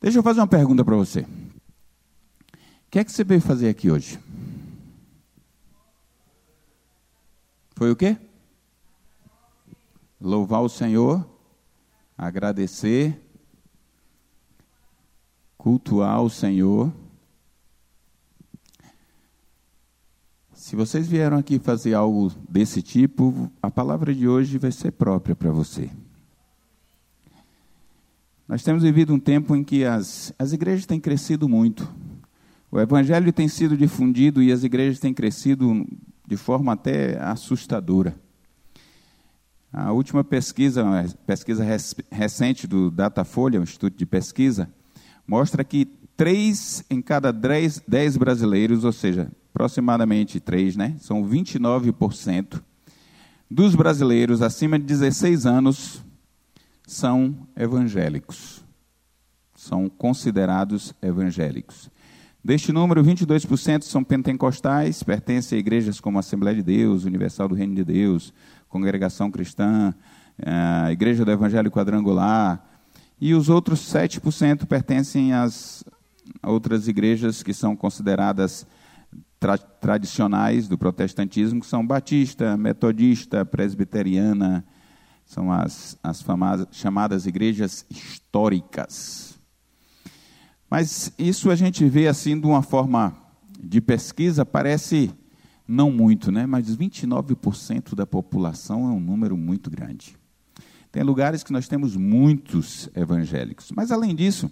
Deixa eu fazer uma pergunta para você. O que é que você veio fazer aqui hoje? Foi o quê? Louvar o Senhor, agradecer, cultuar o Senhor. Se vocês vieram aqui fazer algo desse tipo, a palavra de hoje vai ser própria para você. Nós temos vivido um tempo em que as, as igrejas têm crescido muito. O evangelho tem sido difundido e as igrejas têm crescido de forma até assustadora. A última pesquisa, pesquisa recente do Datafolha, um instituto de pesquisa, mostra que três em cada dez, dez brasileiros, ou seja, aproximadamente três, né, são 29% dos brasileiros acima de 16 anos são evangélicos. São considerados evangélicos. Deste número, 22% são pentecostais, pertencem a igrejas como Assembleia de Deus, Universal do Reino de Deus, Congregação Cristã, a Igreja do Evangelho Quadrangular, e os outros 7% pertencem às outras igrejas que são consideradas tra tradicionais do protestantismo, que são batista, metodista, presbiteriana, são as, as chamadas igrejas históricas. Mas isso a gente vê assim de uma forma de pesquisa, parece não muito, né? mas 29% da população é um número muito grande. Tem lugares que nós temos muitos evangélicos. Mas, além disso,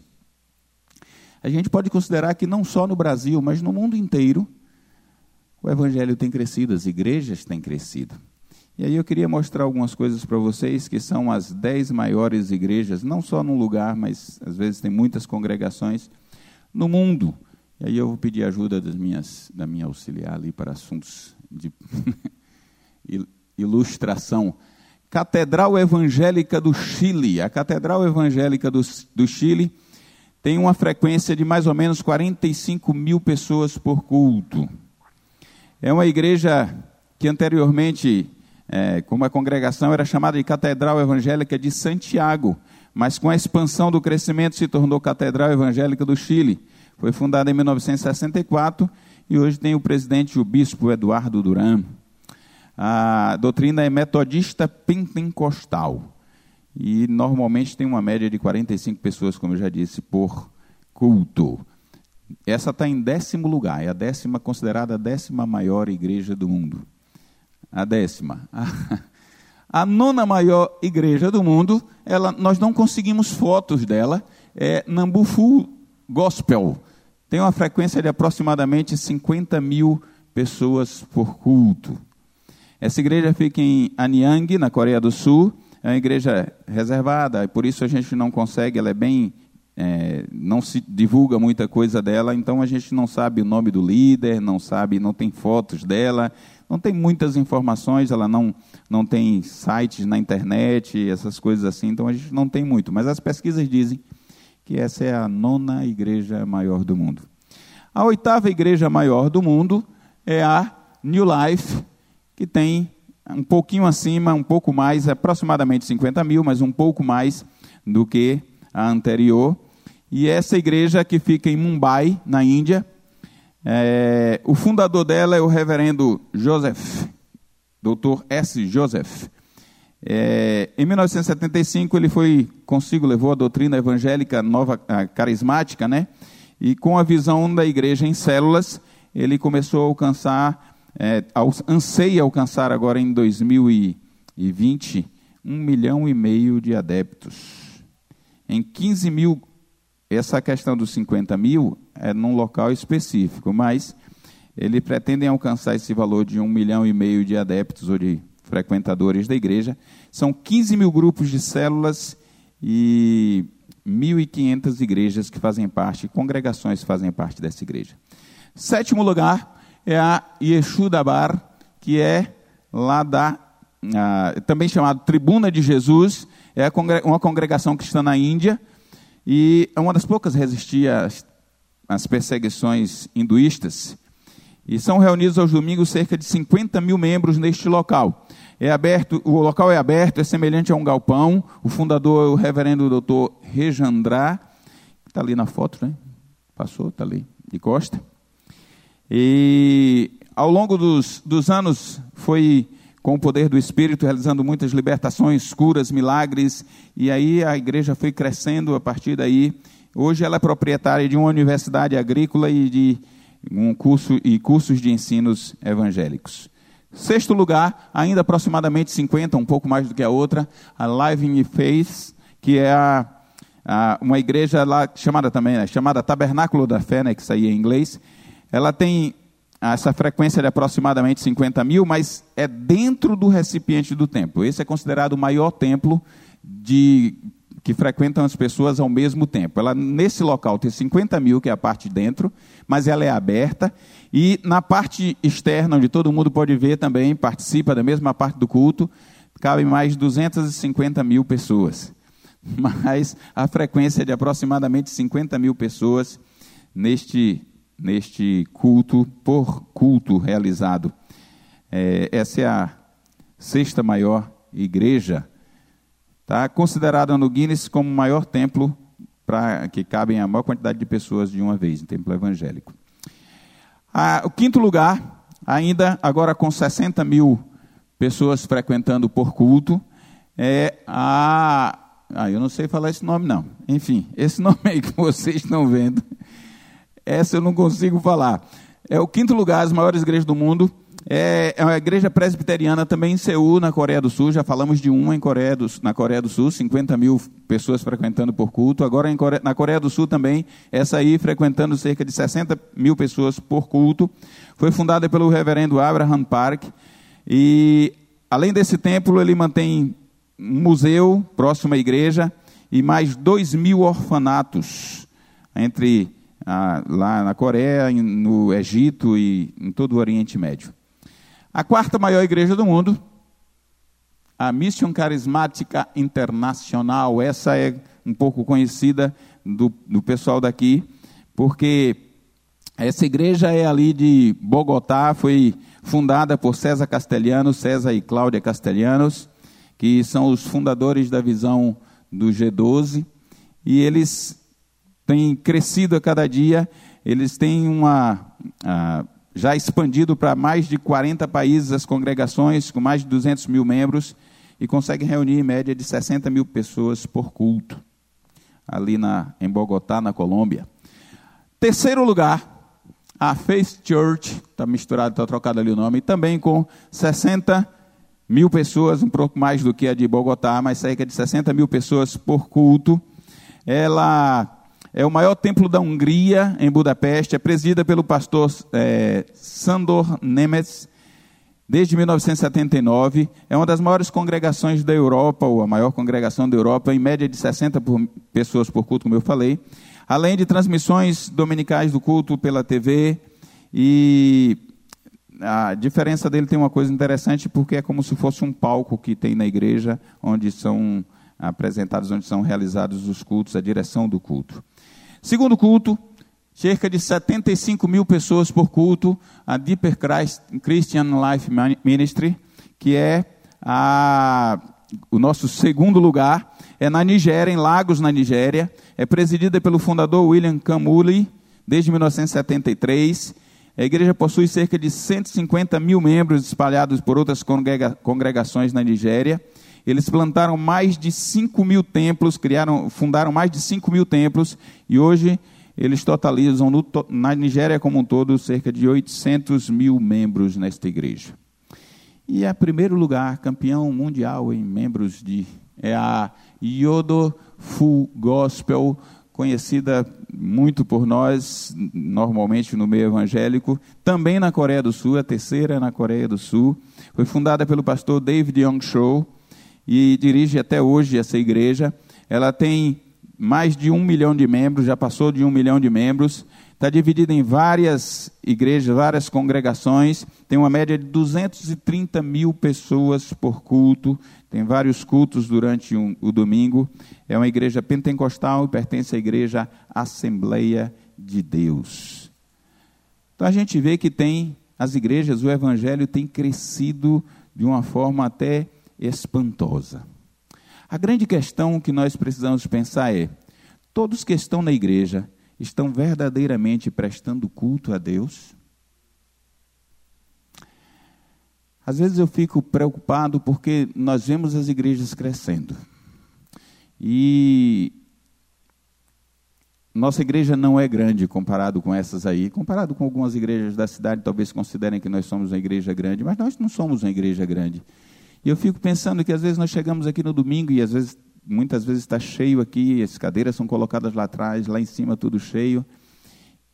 a gente pode considerar que não só no Brasil, mas no mundo inteiro, o evangelho tem crescido, as igrejas têm crescido. E aí eu queria mostrar algumas coisas para vocês, que são as dez maiores igrejas, não só num lugar, mas às vezes tem muitas congregações no mundo. E aí eu vou pedir ajuda das minhas, da minha auxiliar ali para assuntos de ilustração. Catedral Evangélica do Chile. A Catedral Evangélica do, do Chile tem uma frequência de mais ou menos 45 mil pessoas por culto. É uma igreja que anteriormente é, como a congregação era chamada de Catedral Evangélica de Santiago, mas com a expansão do crescimento se tornou Catedral Evangélica do Chile. Foi fundada em 1964 e hoje tem o presidente, o bispo Eduardo Duran. A doutrina é metodista pentecostal e normalmente tem uma média de 45 pessoas, como eu já disse, por culto. Essa está em décimo lugar, é a décima considerada a décima maior igreja do mundo a décima. A, a nona maior igreja do mundo, ela, nós não conseguimos fotos dela, é Nambufu Gospel. Tem uma frequência de aproximadamente 50 mil pessoas por culto. Essa igreja fica em Anyang, na Coreia do Sul. É uma igreja reservada, e por isso a gente não consegue, ela é bem. É, não se divulga muita coisa dela, então a gente não sabe o nome do líder, não sabe, não tem fotos dela, não tem muitas informações, ela não, não tem sites na internet, essas coisas assim, então a gente não tem muito. Mas as pesquisas dizem que essa é a nona igreja maior do mundo. A oitava igreja maior do mundo é a New Life, que tem um pouquinho acima, um pouco mais, aproximadamente 50 mil, mas um pouco mais do que a anterior. E essa igreja que fica em Mumbai, na Índia, é, o fundador dela é o reverendo Joseph, doutor S. Joseph. É, em 1975 ele foi consigo levou a doutrina evangélica nova carismática, né? E com a visão da igreja em células, ele começou a alcançar, é, anseia alcançar agora em 2020 um milhão e meio de adeptos. Em 15 mil essa questão dos 50 mil é num local específico, mas eles pretendem alcançar esse valor de um milhão e meio de adeptos ou de frequentadores da igreja. São 15 mil grupos de células e 1.500 igrejas que fazem parte, congregações que fazem parte dessa igreja. Sétimo lugar é a Yeshudabar, que é lá da, também chamado Tribuna de Jesus, é uma congregação cristã na Índia, e é uma das poucas resistia às, às perseguições hinduístas. E são reunidos aos domingos cerca de 50 mil membros neste local. É aberto, o local é aberto, é semelhante a um galpão. O fundador é o reverendo doutor Rejandrá, está ali na foto, né? Passou, está ali, de costa. E ao longo dos, dos anos foi com o poder do Espírito, realizando muitas libertações, curas, milagres, e aí a igreja foi crescendo a partir daí. Hoje ela é proprietária de uma universidade agrícola e de um curso e cursos de ensinos evangélicos. Sexto lugar, ainda aproximadamente 50, um pouco mais do que a outra, a Living Faith, que é a, a, uma igreja lá chamada também, né, chamada Tabernáculo da Fé, né, que saía em inglês. Ela tem essa frequência de aproximadamente 50 mil, mas é dentro do recipiente do templo. Esse é considerado o maior templo de, que frequentam as pessoas ao mesmo tempo. Ela, nesse local, tem 50 mil, que é a parte de dentro, mas ela é aberta. E na parte externa, onde todo mundo pode ver também, participa da mesma parte do culto, cabem mais 250 mil pessoas. Mas a frequência é de aproximadamente 50 mil pessoas neste neste culto, por culto realizado. É, essa é a sexta maior igreja, está considerada no Guinness como o maior templo para que cabem a maior quantidade de pessoas de uma vez, um templo evangélico. Ah, o quinto lugar, ainda agora com 60 mil pessoas frequentando por culto, é a. Ah, eu não sei falar esse nome, não. Enfim, esse nome aí que vocês estão vendo essa eu não consigo falar. É o quinto lugar, as maiores igrejas do mundo. É, é uma igreja presbiteriana também em Seul, na Coreia do Sul. Já falamos de uma em Coreia do, na Coreia do Sul, 50 mil pessoas frequentando por culto. Agora Coreia, na Coreia do Sul também, essa aí frequentando cerca de 60 mil pessoas por culto. Foi fundada pelo reverendo Abraham Park. E além desse templo, ele mantém um museu próximo à igreja e mais 2 mil orfanatos entre ah, lá na Coreia, no Egito e em todo o Oriente Médio. A quarta maior igreja do mundo, a Mission Carismática Internacional, essa é um pouco conhecida do, do pessoal daqui, porque essa igreja é ali de Bogotá, foi fundada por César Castelhanos, César e Cláudia Castelhanos, que são os fundadores da visão do G12, e eles tem crescido a cada dia, eles têm uma. já expandido para mais de 40 países as congregações, com mais de 200 mil membros, e conseguem reunir em média de 60 mil pessoas por culto, ali na, em Bogotá, na Colômbia. Terceiro lugar, a Faith Church, está misturado, está trocado ali o nome, também com 60 mil pessoas, um pouco mais do que a de Bogotá, mas cerca de 60 mil pessoas por culto. Ela é o maior templo da Hungria, em Budapeste, é presidida pelo pastor é, Sandor Nemes, desde 1979. É uma das maiores congregações da Europa, ou a maior congregação da Europa, em média de 60 por, pessoas por culto, como eu falei. Além de transmissões dominicais do culto pela TV. E a diferença dele tem uma coisa interessante, porque é como se fosse um palco que tem na igreja, onde são apresentados, onde são realizados os cultos, a direção do culto. Segundo culto, cerca de 75 mil pessoas por culto, a Deeper Christ, Christian Life Ministry, que é a, o nosso segundo lugar, é na Nigéria, em Lagos, na Nigéria, é presidida pelo fundador William Kamuli, desde 1973. A igreja possui cerca de 150 mil membros espalhados por outras congrega congregações na Nigéria. Eles plantaram mais de 5 mil templos, criaram, fundaram mais de 5 mil templos, e hoje eles totalizam, no, na Nigéria como um todo, cerca de 800 mil membros nesta igreja. E a primeiro lugar, campeão mundial em membros de. é a Yodo Full Gospel, conhecida muito por nós, normalmente no meio evangélico, também na Coreia do Sul, a terceira na Coreia do Sul. Foi fundada pelo pastor David Young Cho, e dirige até hoje essa igreja. Ela tem mais de um milhão de membros, já passou de um milhão de membros. Está dividida em várias igrejas, várias congregações. Tem uma média de 230 mil pessoas por culto. Tem vários cultos durante um, o domingo. É uma igreja pentecostal e pertence à igreja Assembleia de Deus. Então a gente vê que tem as igrejas, o evangelho tem crescido de uma forma até espantosa. A grande questão que nós precisamos pensar é: Todos que estão na igreja estão verdadeiramente prestando culto a Deus? Às vezes eu fico preocupado porque nós vemos as igrejas crescendo. E nossa igreja não é grande comparado com essas aí. Comparado com algumas igrejas da cidade, talvez considerem que nós somos uma igreja grande, mas nós não somos uma igreja grande. E eu fico pensando que às vezes nós chegamos aqui no domingo e às vezes muitas vezes está cheio aqui, as cadeiras são colocadas lá atrás, lá em cima tudo cheio.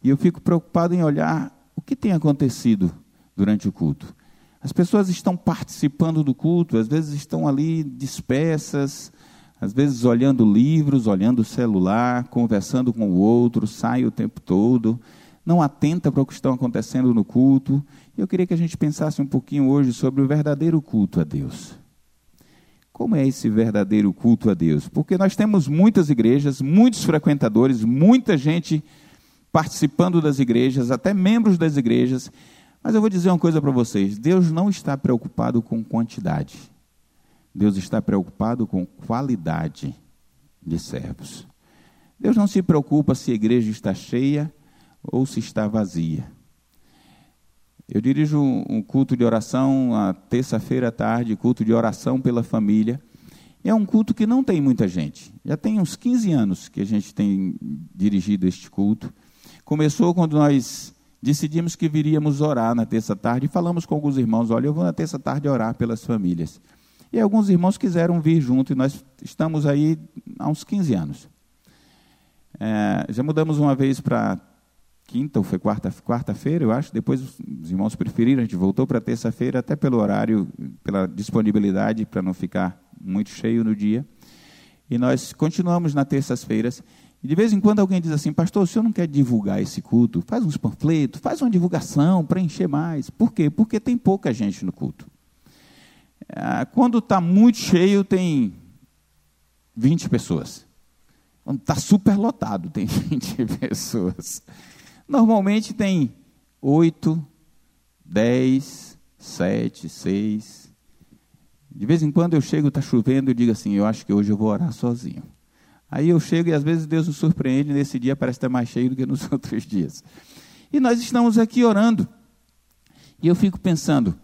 E eu fico preocupado em olhar o que tem acontecido durante o culto. As pessoas estão participando do culto, às vezes estão ali dispersas, às vezes olhando livros, olhando o celular, conversando com o outro, sai o tempo todo, não atenta para o que está acontecendo no culto. Eu queria que a gente pensasse um pouquinho hoje sobre o verdadeiro culto a Deus. Como é esse verdadeiro culto a Deus? Porque nós temos muitas igrejas, muitos frequentadores, muita gente participando das igrejas, até membros das igrejas. Mas eu vou dizer uma coisa para vocês: Deus não está preocupado com quantidade. Deus está preocupado com qualidade de servos. Deus não se preocupa se a igreja está cheia ou se está vazia. Eu dirijo um culto de oração a terça-feira à tarde, culto de oração pela família. É um culto que não tem muita gente. Já tem uns 15 anos que a gente tem dirigido este culto. Começou quando nós decidimos que viríamos orar na terça-tarde e falamos com alguns irmãos: olha, eu vou na terça-tarde orar pelas famílias. E alguns irmãos quiseram vir junto, e nós estamos aí há uns 15 anos. É, já mudamos uma vez para quinta ou foi quarta, quarta-feira, eu acho. Depois os irmãos preferiram, a gente voltou para terça-feira, até pelo horário, pela disponibilidade, para não ficar muito cheio no dia. E nós continuamos nas terças-feiras. E de vez em quando alguém diz assim, pastor, o senhor não quer divulgar esse culto? Faz uns panfletos, faz uma divulgação para encher mais. Por quê? Porque tem pouca gente no culto. Ah, quando está muito cheio, tem 20 pessoas. Quando está super lotado, tem 20 pessoas. Normalmente tem oito, dez, sete, seis. De vez em quando eu chego, está chovendo, e digo assim, eu acho que hoje eu vou orar sozinho. Aí eu chego e às vezes Deus nos surpreende, nesse dia parece estar mais cheio do que nos outros dias. E nós estamos aqui orando. E eu fico pensando,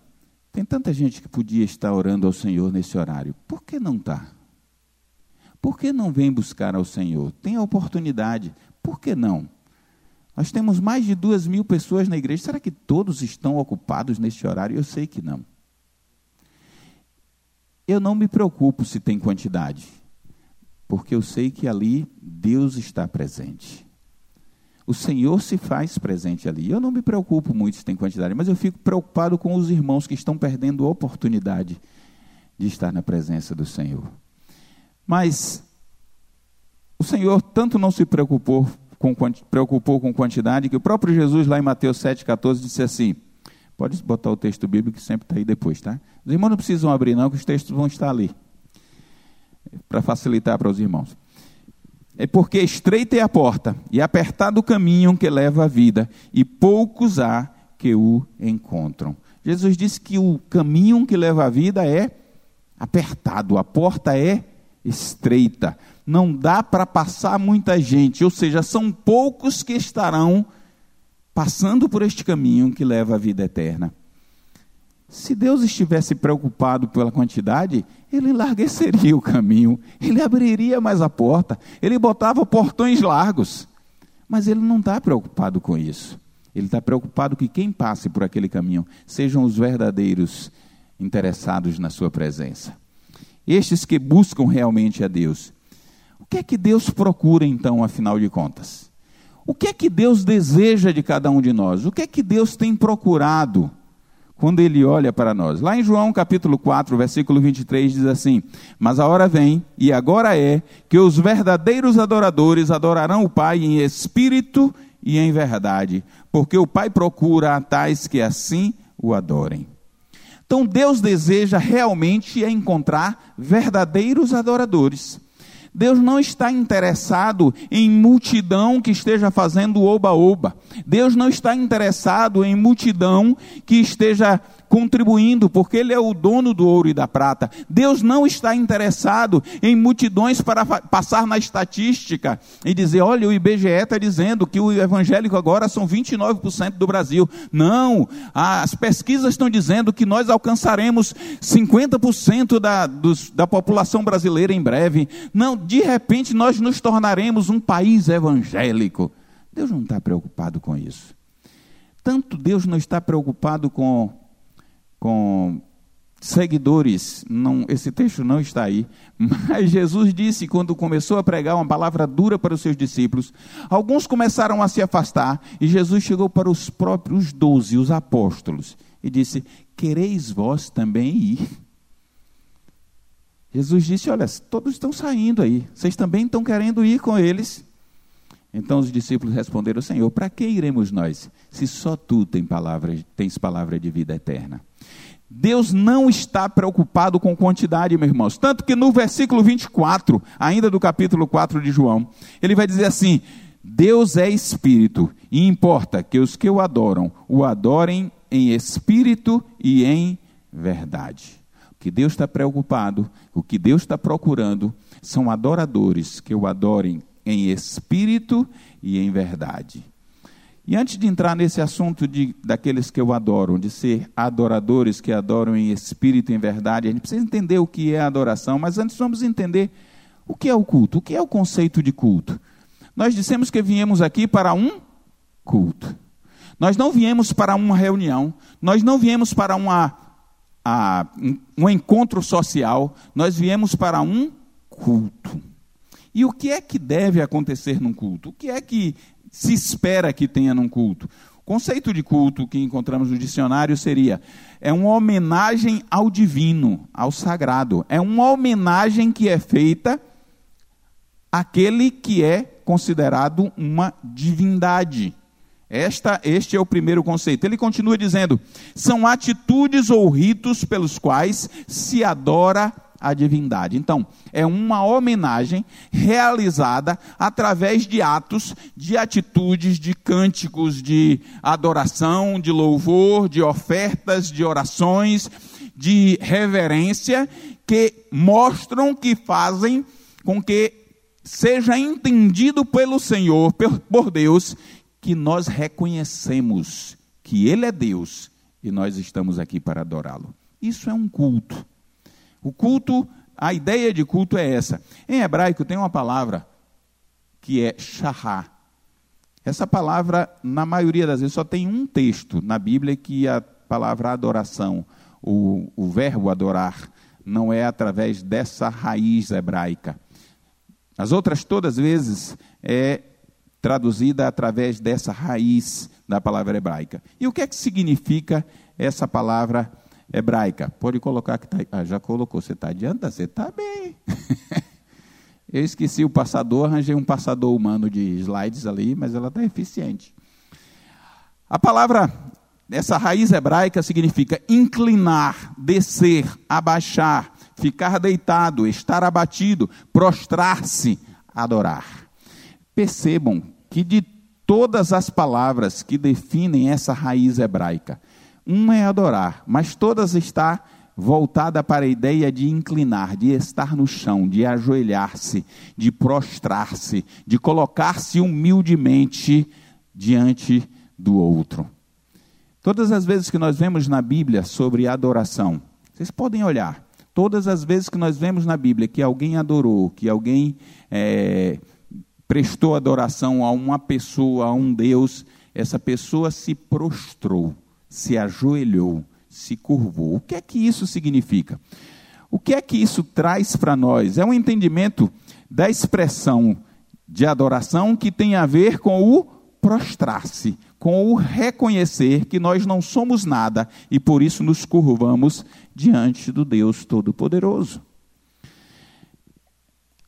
tem tanta gente que podia estar orando ao Senhor nesse horário, por que não está? Por que não vem buscar ao Senhor? Tem a oportunidade, por que não? Nós temos mais de duas mil pessoas na igreja. Será que todos estão ocupados neste horário? Eu sei que não. Eu não me preocupo se tem quantidade, porque eu sei que ali Deus está presente. O Senhor se faz presente ali. Eu não me preocupo muito se tem quantidade, mas eu fico preocupado com os irmãos que estão perdendo a oportunidade de estar na presença do Senhor. Mas o Senhor tanto não se preocupou com, preocupou com quantidade, que o próprio Jesus, lá em Mateus 7,14, disse assim: pode botar o texto bíblico que sempre está aí depois, tá? Os irmãos não precisam abrir, não, que os textos vão estar ali, para facilitar para os irmãos. É porque estreita é a porta e apertado o caminho que leva à vida, e poucos há que o encontram. Jesus disse que o caminho que leva à vida é apertado, a porta é estreita não dá para passar muita gente, ou seja, são poucos que estarão passando por este caminho que leva à vida eterna. Se Deus estivesse preocupado pela quantidade, ele enlargueceria o caminho, ele abriria mais a porta, ele botava portões largos. Mas ele não está preocupado com isso. Ele está preocupado que quem passe por aquele caminho sejam os verdadeiros interessados na sua presença. Estes que buscam realmente a Deus que é que Deus procura então, afinal de contas? O que é que Deus deseja de cada um de nós? O que é que Deus tem procurado quando Ele olha para nós? Lá em João capítulo 4, versículo 23, diz assim: Mas a hora vem, e agora é, que os verdadeiros adoradores adorarão o Pai em espírito e em verdade, porque o Pai procura a tais que assim o adorem. Então Deus deseja realmente encontrar verdadeiros adoradores. Deus não está interessado em multidão que esteja fazendo oba-oba. Deus não está interessado em multidão que esteja contribuindo, porque Ele é o dono do ouro e da prata. Deus não está interessado em multidões para passar na estatística e dizer: olha, o IBGE está dizendo que o evangélico agora são 29% do Brasil. Não, as pesquisas estão dizendo que nós alcançaremos 50% da, dos, da população brasileira em breve. Não, de repente nós nos tornaremos um país evangélico. Deus não está preocupado com isso. Tanto Deus não está preocupado com, com seguidores, não, esse texto não está aí, mas Jesus disse quando começou a pregar uma palavra dura para os seus discípulos, alguns começaram a se afastar e Jesus chegou para os próprios doze, os apóstolos, e disse: Quereis vós também ir? Jesus disse: Olha, todos estão saindo aí, vocês também estão querendo ir com eles. Então os discípulos responderam: Senhor, para que iremos nós, se só tu tens palavra, tens palavra de vida eterna? Deus não está preocupado com quantidade, meus irmãos. Tanto que no versículo 24, ainda do capítulo 4 de João, ele vai dizer assim: Deus é espírito, e importa que os que o adoram o adorem em espírito e em verdade. O que Deus está preocupado, o que Deus está procurando, são adoradores que o adorem em espírito e em verdade. E antes de entrar nesse assunto de, daqueles que eu adoro, de ser adoradores que adoram em espírito e em verdade, a gente precisa entender o que é adoração, mas antes vamos entender o que é o culto, o que é o conceito de culto. Nós dissemos que viemos aqui para um culto. Nós não viemos para uma reunião, nós não viemos para uma, a, um encontro social, nós viemos para um culto. E o que é que deve acontecer num culto? O que é que se espera que tenha num culto? O conceito de culto que encontramos no dicionário seria: é uma homenagem ao divino, ao sagrado. É uma homenagem que é feita àquele que é considerado uma divindade. Esta, este é o primeiro conceito. Ele continua dizendo: são atitudes ou ritos pelos quais se adora a divindade. Então, é uma homenagem realizada através de atos, de atitudes, de cânticos de adoração, de louvor, de ofertas, de orações, de reverência, que mostram que fazem com que seja entendido pelo Senhor, por Deus, que nós reconhecemos que Ele é Deus e nós estamos aqui para adorá-lo. Isso é um culto. O culto, a ideia de culto é essa. Em hebraico tem uma palavra que é shahá. Essa palavra, na maioria das vezes, só tem um texto na Bíblia que a palavra adoração, o, o verbo adorar, não é através dessa raiz hebraica. As outras todas vezes é traduzida através dessa raiz da palavra hebraica. E o que é que significa essa palavra hebraica. Pode colocar que tá, ah, já colocou. Você está adianta? Você está bem. Eu esqueci o passador, arranjei um passador humano de slides ali, mas ela está eficiente. A palavra, essa raiz hebraica significa inclinar, descer, abaixar, ficar deitado, estar abatido, prostrar-se, adorar. Percebam que de todas as palavras que definem essa raiz hebraica, uma é adorar, mas todas está voltada para a ideia de inclinar, de estar no chão, de ajoelhar-se, de prostrar-se, de colocar-se humildemente diante do outro. Todas as vezes que nós vemos na Bíblia sobre adoração, vocês podem olhar, todas as vezes que nós vemos na Bíblia que alguém adorou, que alguém é, prestou adoração a uma pessoa, a um Deus, essa pessoa se prostrou se ajoelhou, se curvou. O que é que isso significa? O que é que isso traz para nós? É um entendimento da expressão de adoração que tem a ver com o prostrar-se, com o reconhecer que nós não somos nada e por isso nos curvamos diante do Deus Todo-Poderoso.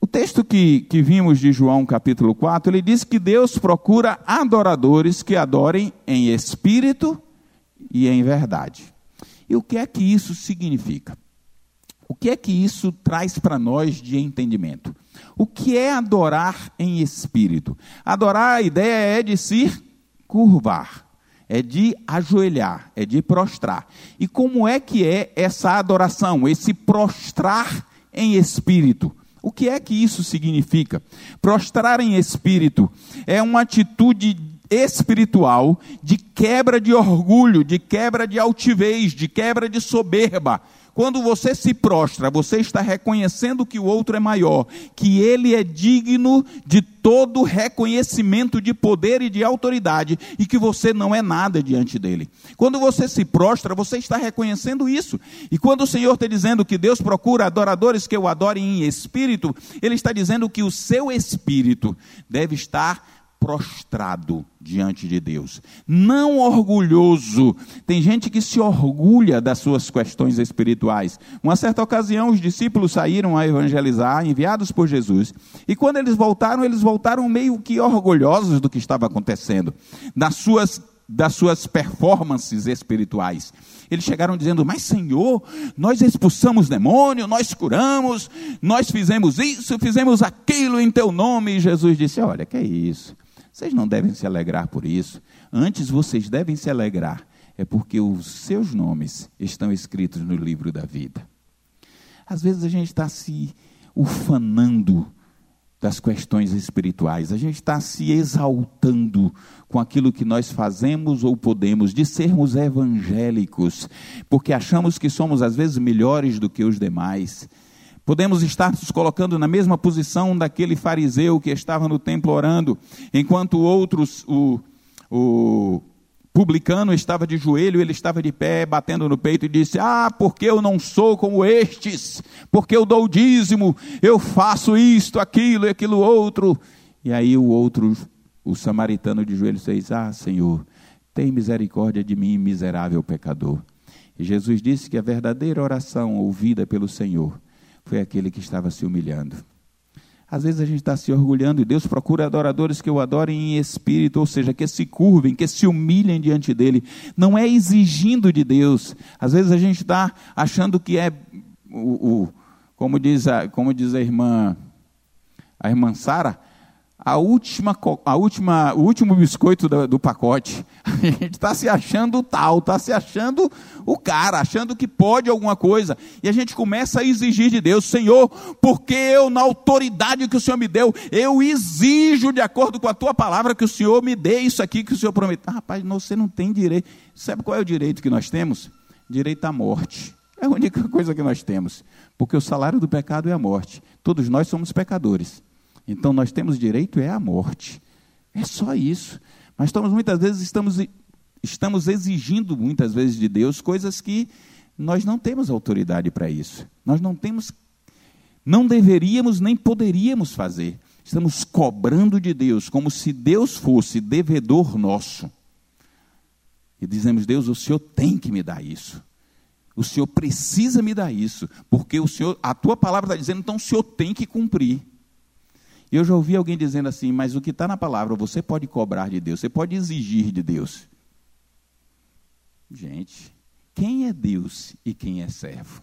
O texto que, que vimos de João capítulo 4, ele diz que Deus procura adoradores que adorem em espírito e em verdade. E o que é que isso significa? O que é que isso traz para nós de entendimento? O que é adorar em espírito? Adorar, a ideia é de se curvar, é de ajoelhar, é de prostrar. E como é que é essa adoração, esse prostrar em espírito? O que é que isso significa? Prostrar em espírito é uma atitude espiritual de quebra de orgulho, de quebra de altivez, de quebra de soberba. Quando você se prostra, você está reconhecendo que o outro é maior, que ele é digno de todo reconhecimento de poder e de autoridade e que você não é nada diante dele. Quando você se prostra, você está reconhecendo isso. E quando o Senhor está dizendo que Deus procura adoradores que o adorem em espírito, ele está dizendo que o seu espírito deve estar prostrado diante de Deus, não orgulhoso. Tem gente que se orgulha das suas questões espirituais. Uma certa ocasião, os discípulos saíram a evangelizar, enviados por Jesus, e quando eles voltaram, eles voltaram meio que orgulhosos do que estava acontecendo, das suas das suas performances espirituais. Eles chegaram dizendo: Mas Senhor, nós expulsamos demônio, nós curamos, nós fizemos isso, fizemos aquilo em teu nome. E Jesus disse: Olha, que é isso? Vocês não devem se alegrar por isso. Antes vocês devem se alegrar. É porque os seus nomes estão escritos no livro da vida. Às vezes a gente está se ufanando das questões espirituais, a gente está se exaltando com aquilo que nós fazemos ou podemos, de sermos evangélicos, porque achamos que somos às vezes melhores do que os demais. Podemos estar nos colocando na mesma posição daquele fariseu que estava no templo orando, enquanto outros, o, o publicano estava de joelho, ele estava de pé, batendo no peito e disse: Ah, porque eu não sou como estes, porque eu dou dízimo, eu faço isto, aquilo e aquilo outro. E aí o outro, o samaritano de joelho, fez: Ah, Senhor, tem misericórdia de mim, miserável pecador. E Jesus disse que a verdadeira oração ouvida pelo Senhor foi aquele que estava se humilhando. Às vezes a gente está se orgulhando e Deus procura adoradores que o adorem em espírito, ou seja, que se curvem, que se humilhem diante dele. Não é exigindo de Deus. Às vezes a gente está achando que é o, o, como diz a, como diz a irmã a irmã Sara, a última, a última, o último biscoito do, do pacote. A gente está se achando tal, está se achando o cara, achando que pode alguma coisa. E a gente começa a exigir de Deus, Senhor, porque eu, na autoridade que o Senhor me deu, eu exijo, de acordo com a tua palavra, que o Senhor me dê isso aqui que o Senhor prometeu. Ah, rapaz, você não tem direito. Sabe qual é o direito que nós temos? Direito à morte. É a única coisa que nós temos. Porque o salário do pecado é a morte. Todos nós somos pecadores. Então nós temos direito é à morte. É só isso. Mas estamos muitas vezes estamos estamos exigindo muitas vezes de Deus coisas que nós não temos autoridade para isso. Nós não temos não deveríamos nem poderíamos fazer. Estamos cobrando de Deus como se Deus fosse devedor nosso. E dizemos: "Deus, o Senhor tem que me dar isso. O Senhor precisa me dar isso, porque o Senhor, a tua palavra está dizendo, então o Senhor tem que cumprir. E eu já ouvi alguém dizendo assim, mas o que está na palavra você pode cobrar de Deus, você pode exigir de Deus. Gente, quem é Deus e quem é servo?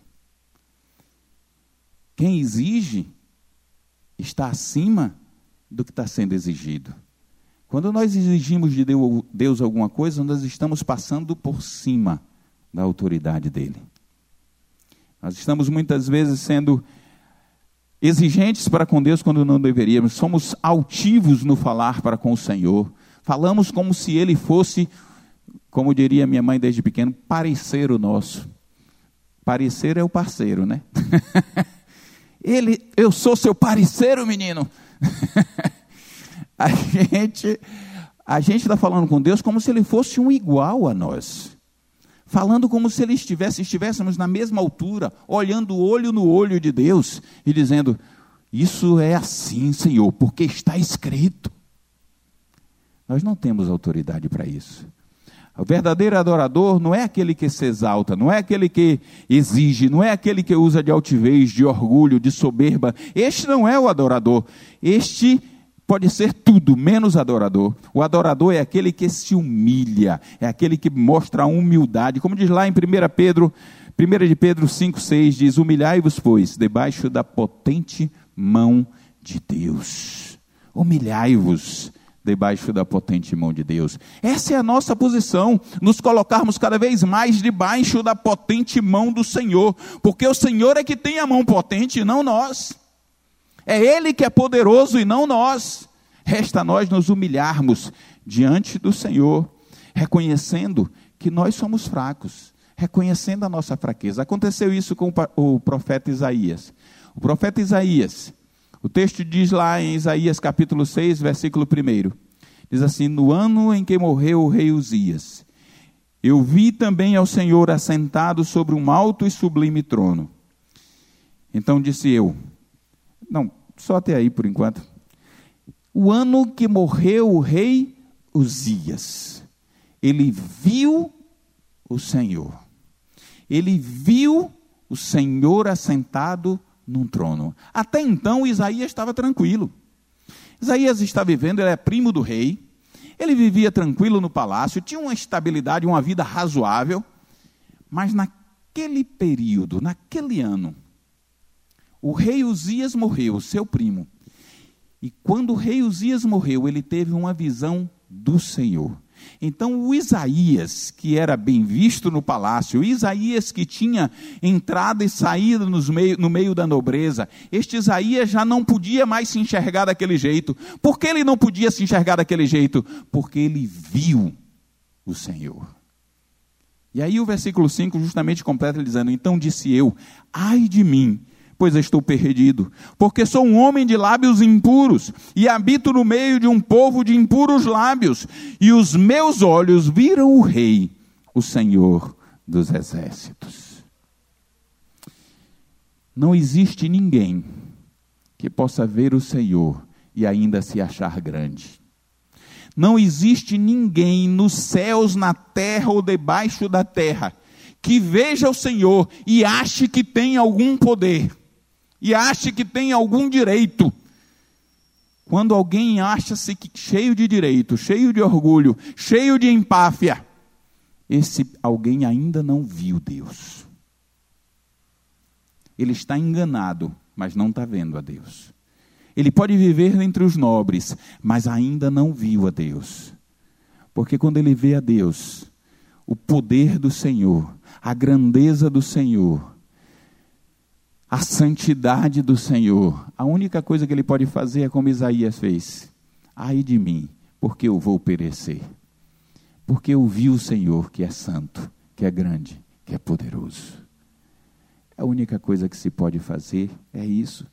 Quem exige está acima do que está sendo exigido. Quando nós exigimos de Deus alguma coisa, nós estamos passando por cima da autoridade dele. Nós estamos muitas vezes sendo exigentes para com Deus quando não deveríamos, somos altivos no falar para com o Senhor, falamos como se Ele fosse, como diria minha mãe desde pequeno, parecer nosso. Parecer é o parceiro, né? Ele, eu sou seu parceiro, menino. a gente, a gente está falando com Deus como se Ele fosse um igual a nós falando como se ele estivesse, estivéssemos na mesma altura, olhando olho no olho de Deus e dizendo: Isso é assim, Senhor, porque está escrito. Nós não temos autoridade para isso. O verdadeiro adorador não é aquele que se exalta, não é aquele que exige, não é aquele que usa de altivez, de orgulho, de soberba. Este não é o adorador. Este pode ser tudo menos adorador. O adorador é aquele que se humilha, é aquele que mostra a humildade. Como diz lá em 1 Pedro, 1 de Pedro 5,6 diz: Humilhai-vos, pois, debaixo da potente mão de Deus. Humilhai-vos debaixo da potente mão de Deus. Essa é a nossa posição, nos colocarmos cada vez mais debaixo da potente mão do Senhor, porque o Senhor é que tem a mão potente não nós. É Ele que é poderoso e não nós. Resta nós nos humilharmos diante do Senhor, reconhecendo que nós somos fracos, reconhecendo a nossa fraqueza. Aconteceu isso com o profeta Isaías. O profeta Isaías, o texto diz lá em Isaías capítulo 6, versículo 1. Diz assim: No ano em que morreu o rei Uzias, eu vi também ao Senhor assentado sobre um alto e sublime trono. Então disse eu: Não, só até aí por enquanto. O ano que morreu o rei Uzias, ele viu o Senhor. Ele viu o Senhor assentado num trono. Até então, Isaías estava tranquilo. Isaías está vivendo, ele é primo do rei, ele vivia tranquilo no palácio, tinha uma estabilidade, uma vida razoável, mas naquele período, naquele ano, o rei Uzias morreu, seu primo. E quando o rei Uzias morreu, ele teve uma visão do Senhor. Então, o Isaías, que era bem visto no palácio, o Isaías que tinha entrada e saída meio, no meio da nobreza, este Isaías já não podia mais se enxergar daquele jeito. Por que ele não podia se enxergar daquele jeito? Porque ele viu o Senhor. E aí o versículo 5 justamente completa dizendo: Então disse eu, ai de mim, pois estou perdido, porque sou um homem de lábios impuros e habito no meio de um povo de impuros lábios, e os meus olhos viram o Rei, o Senhor dos exércitos. Não existe ninguém que possa ver o Senhor e ainda se achar grande. Não existe ninguém nos céus, na terra ou debaixo da terra que veja o Senhor e ache que tem algum poder e ache que tem algum direito. Quando alguém acha-se cheio de direito, cheio de orgulho, cheio de empáfia, esse alguém ainda não viu Deus. Ele está enganado, mas não está vendo a Deus. Ele pode viver entre os nobres, mas ainda não viu a Deus. Porque quando ele vê a Deus, o poder do Senhor, a grandeza do Senhor, a santidade do Senhor, a única coisa que ele pode fazer é como Isaías fez: ai de mim, porque eu vou perecer. Porque eu vi o Senhor que é santo, que é grande, que é poderoso. A única coisa que se pode fazer é isso.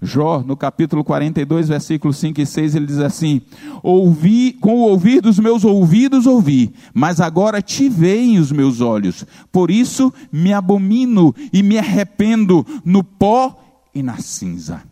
Jó, no capítulo 42, versículos 5 e 6, ele diz assim: Ouvi, com o ouvir dos meus ouvidos ouvi, mas agora te veem os meus olhos. Por isso me abomino e me arrependo no pó e na cinza.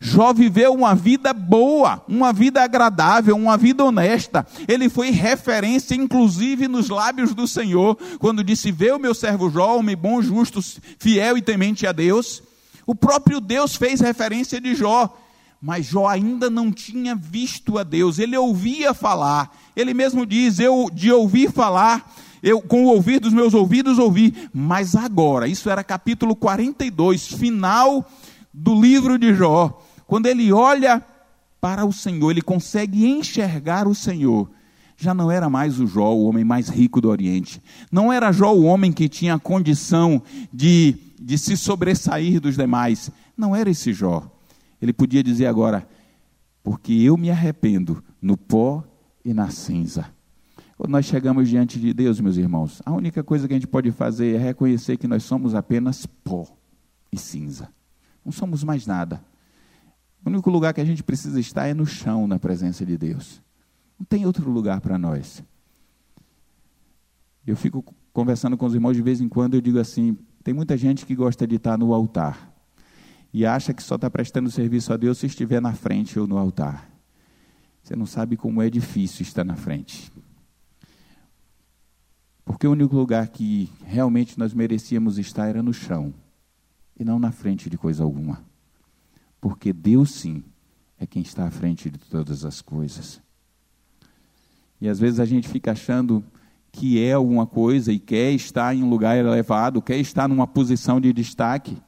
Jó viveu uma vida boa, uma vida agradável, uma vida honesta. Ele foi referência, inclusive, nos lábios do Senhor, quando disse: Vê o meu servo Jó, homem bom, justo, fiel e temente a Deus. O próprio Deus fez referência de Jó, mas Jó ainda não tinha visto a Deus, ele ouvia falar. Ele mesmo diz: Eu de ouvir falar, eu com o ouvir dos meus ouvidos ouvi, mas agora, isso era capítulo 42, final do livro de Jó. Quando ele olha para o Senhor, ele consegue enxergar o Senhor. Já não era mais o Jó, o homem mais rico do Oriente. Não era Jó o homem que tinha condição de de se sobressair dos demais. Não era esse Jó. Ele podia dizer agora: porque eu me arrependo no pó e na cinza. Quando nós chegamos diante de Deus, meus irmãos, a única coisa que a gente pode fazer é reconhecer que nós somos apenas pó e cinza. Não somos mais nada. O único lugar que a gente precisa estar é no chão, na presença de Deus. Não tem outro lugar para nós. Eu fico conversando com os irmãos de vez em quando, eu digo assim: tem muita gente que gosta de estar no altar e acha que só está prestando serviço a Deus se estiver na frente ou no altar. Você não sabe como é difícil estar na frente. Porque o único lugar que realmente nós merecíamos estar era no chão e não na frente de coisa alguma. Porque Deus sim é quem está à frente de todas as coisas. E às vezes a gente fica achando que é alguma coisa e quer estar em um lugar elevado, quer estar numa posição de destaque.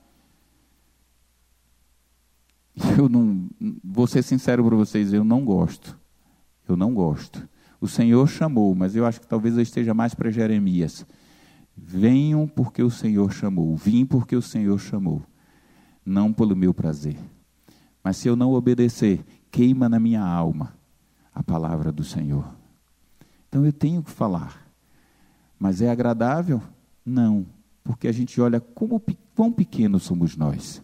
Eu não, vou ser sincero para vocês, eu não gosto. Eu não gosto. O Senhor chamou, mas eu acho que talvez eu esteja mais para Jeremias. Venham porque o Senhor chamou. Vim porque o Senhor chamou. Não pelo meu prazer. Mas se eu não obedecer, queima na minha alma a palavra do Senhor. Então eu tenho que falar. Mas é agradável? Não. Porque a gente olha como, quão pequenos somos nós.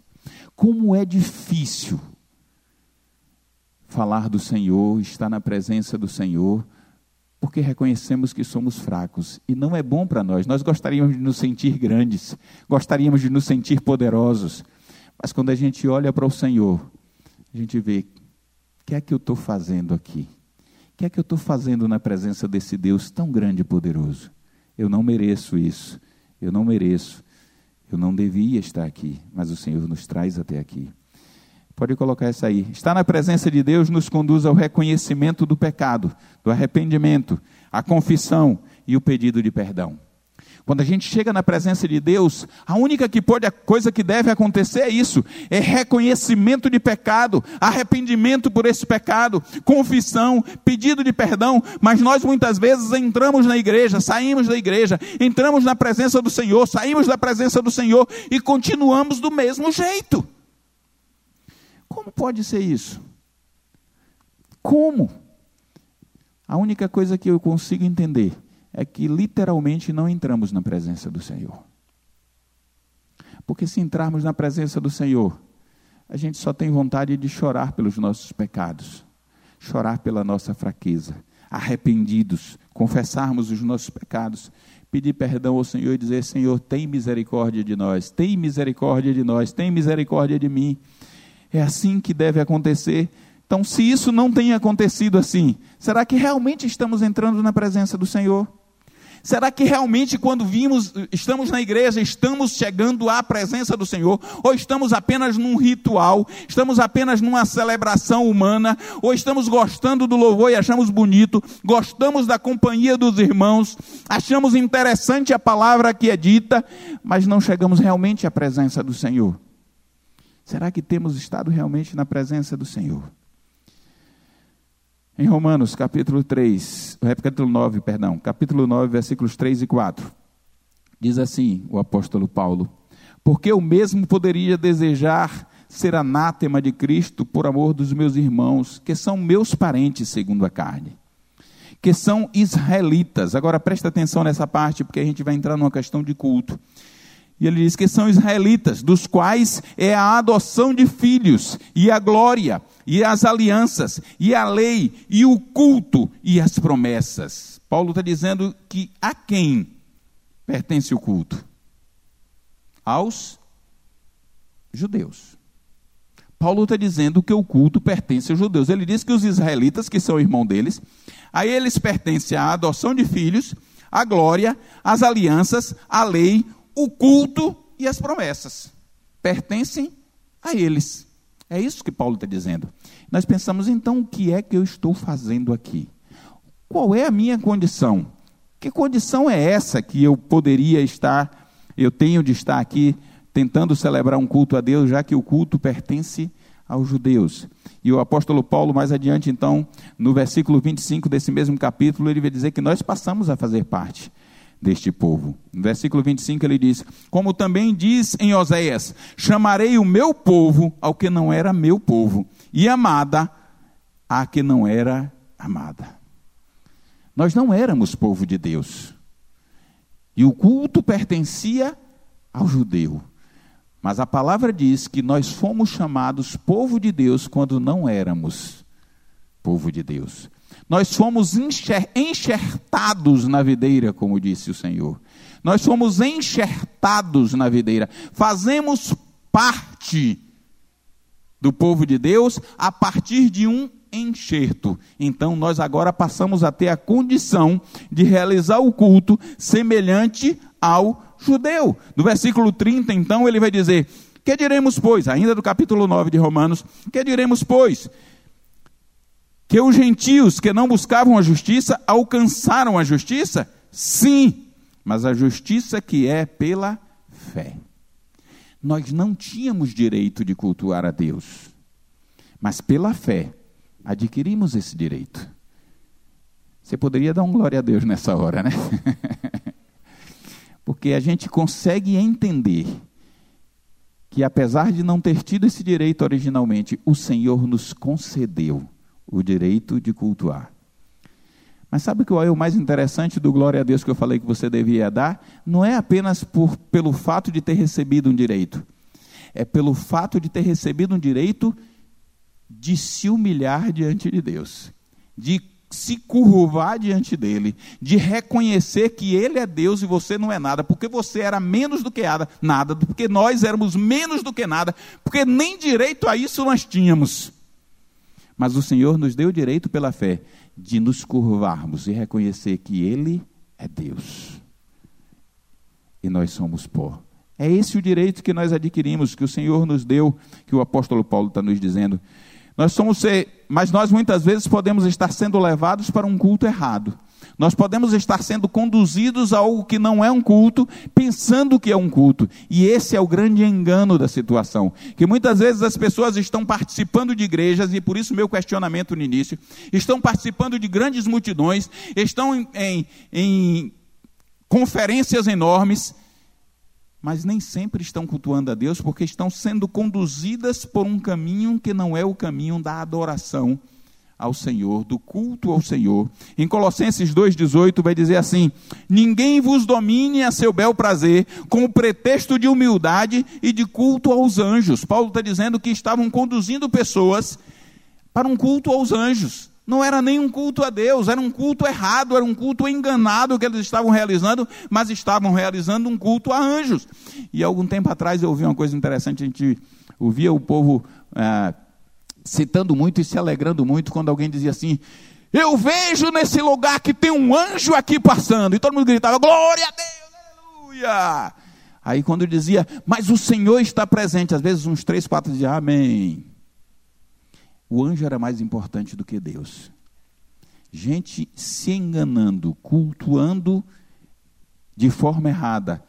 Como é difícil falar do Senhor, estar na presença do Senhor, porque reconhecemos que somos fracos e não é bom para nós. Nós gostaríamos de nos sentir grandes, gostaríamos de nos sentir poderosos, mas quando a gente olha para o Senhor, a gente vê: o que é que eu estou fazendo aqui? O que é que eu estou fazendo na presença desse Deus tão grande e poderoso? Eu não mereço isso, eu não mereço, eu não devia estar aqui, mas o Senhor nos traz até aqui. Pode colocar essa aí. Estar na presença de Deus nos conduz ao reconhecimento do pecado, do arrependimento, a confissão e o pedido de perdão. Quando a gente chega na presença de Deus, a única que pode, a coisa que deve acontecer é isso: é reconhecimento de pecado, arrependimento por esse pecado, confissão, pedido de perdão. Mas nós muitas vezes entramos na igreja, saímos da igreja, entramos na presença do Senhor, saímos da presença do Senhor e continuamos do mesmo jeito. Como pode ser isso? Como? A única coisa que eu consigo entender é que literalmente não entramos na presença do Senhor. Porque se entrarmos na presença do Senhor, a gente só tem vontade de chorar pelos nossos pecados, chorar pela nossa fraqueza, arrependidos, confessarmos os nossos pecados, pedir perdão ao Senhor e dizer: Senhor, tem misericórdia de nós, tem misericórdia de nós, tem misericórdia de mim. É assim que deve acontecer. Então, se isso não tem acontecido assim, será que realmente estamos entrando na presença do Senhor? Será que realmente, quando vimos, estamos na igreja, estamos chegando à presença do Senhor? Ou estamos apenas num ritual? Estamos apenas numa celebração humana? Ou estamos gostando do louvor e achamos bonito? Gostamos da companhia dos irmãos? Achamos interessante a palavra que é dita? Mas não chegamos realmente à presença do Senhor? Será que temos estado realmente na presença do Senhor? Em Romanos, capítulo 3, capítulo 9, perdão, capítulo 9, versículos 3 e 4. Diz assim o apóstolo Paulo: Porque eu mesmo poderia desejar ser anátema de Cristo por amor dos meus irmãos, que são meus parentes segundo a carne, que são israelitas. Agora presta atenção nessa parte, porque a gente vai entrar numa questão de culto. E ele diz que são israelitas, dos quais é a adoção de filhos, e a glória, e as alianças, e a lei, e o culto, e as promessas. Paulo está dizendo que a quem pertence o culto? Aos judeus. Paulo está dizendo que o culto pertence aos judeus. Ele diz que os israelitas, que são irmão deles, a eles pertence a adoção de filhos, a glória, as alianças, a lei, o culto e as promessas pertencem a eles. É isso que Paulo está dizendo. Nós pensamos, então, o que é que eu estou fazendo aqui? Qual é a minha condição? Que condição é essa que eu poderia estar, eu tenho de estar aqui tentando celebrar um culto a Deus, já que o culto pertence aos judeus? E o apóstolo Paulo, mais adiante, então, no versículo 25 desse mesmo capítulo, ele vai dizer que nós passamos a fazer parte deste povo. No versículo 25 ele diz: Como também diz em Oséias: Chamarei o meu povo ao que não era meu povo, e amada a que não era amada. Nós não éramos povo de Deus. E o culto pertencia ao judeu. Mas a palavra diz que nós fomos chamados povo de Deus quando não éramos povo de Deus. Nós fomos enxertados na videira, como disse o Senhor. Nós fomos enxertados na videira. Fazemos parte do povo de Deus a partir de um enxerto. Então nós agora passamos a ter a condição de realizar o culto semelhante ao judeu. No versículo 30, então, ele vai dizer: Que diremos, pois? Ainda do capítulo 9 de Romanos: Que diremos, pois? Que os gentios que não buscavam a justiça alcançaram a justiça? Sim, mas a justiça que é pela fé. Nós não tínhamos direito de cultuar a Deus, mas pela fé adquirimos esse direito. Você poderia dar um glória a Deus nessa hora, né? Porque a gente consegue entender que, apesar de não ter tido esse direito originalmente, o Senhor nos concedeu o direito de cultuar. Mas sabe que é o mais interessante do glória a Deus que eu falei que você devia dar? Não é apenas por, pelo fato de ter recebido um direito, é pelo fato de ter recebido um direito de se humilhar diante de Deus, de se curvar diante dele, de reconhecer que ele é Deus e você não é nada, porque você era menos do que nada, nada, porque nós éramos menos do que nada, porque nem direito a isso nós tínhamos. Mas o Senhor nos deu o direito pela fé de nos curvarmos e reconhecer que ele é Deus. E nós somos pó. É esse o direito que nós adquirimos, que o Senhor nos deu, que o apóstolo Paulo está nos dizendo. Nós somos ser, mas nós muitas vezes podemos estar sendo levados para um culto errado. Nós podemos estar sendo conduzidos a algo que não é um culto, pensando que é um culto. E esse é o grande engano da situação. Que muitas vezes as pessoas estão participando de igrejas, e por isso meu questionamento no início, estão participando de grandes multidões, estão em, em, em conferências enormes, mas nem sempre estão cultuando a Deus porque estão sendo conduzidas por um caminho que não é o caminho da adoração ao Senhor, do culto ao Senhor. Em Colossenses 2,18 vai dizer assim: Ninguém vos domine a seu bel prazer, com o pretexto de humildade e de culto aos anjos. Paulo está dizendo que estavam conduzindo pessoas para um culto aos anjos. Não era nem um culto a Deus, era um culto errado, era um culto enganado que eles estavam realizando, mas estavam realizando um culto a anjos. E algum tempo atrás eu ouvi uma coisa interessante, a gente ouvia o povo é, citando muito e se alegrando muito quando alguém dizia assim: Eu vejo nesse lugar que tem um anjo aqui passando. E todo mundo gritava: Glória a Deus, aleluia. Aí quando dizia, mas o Senhor está presente, às vezes uns três, quatro diziam, amém. O anjo era mais importante do que Deus. Gente se enganando, cultuando de forma errada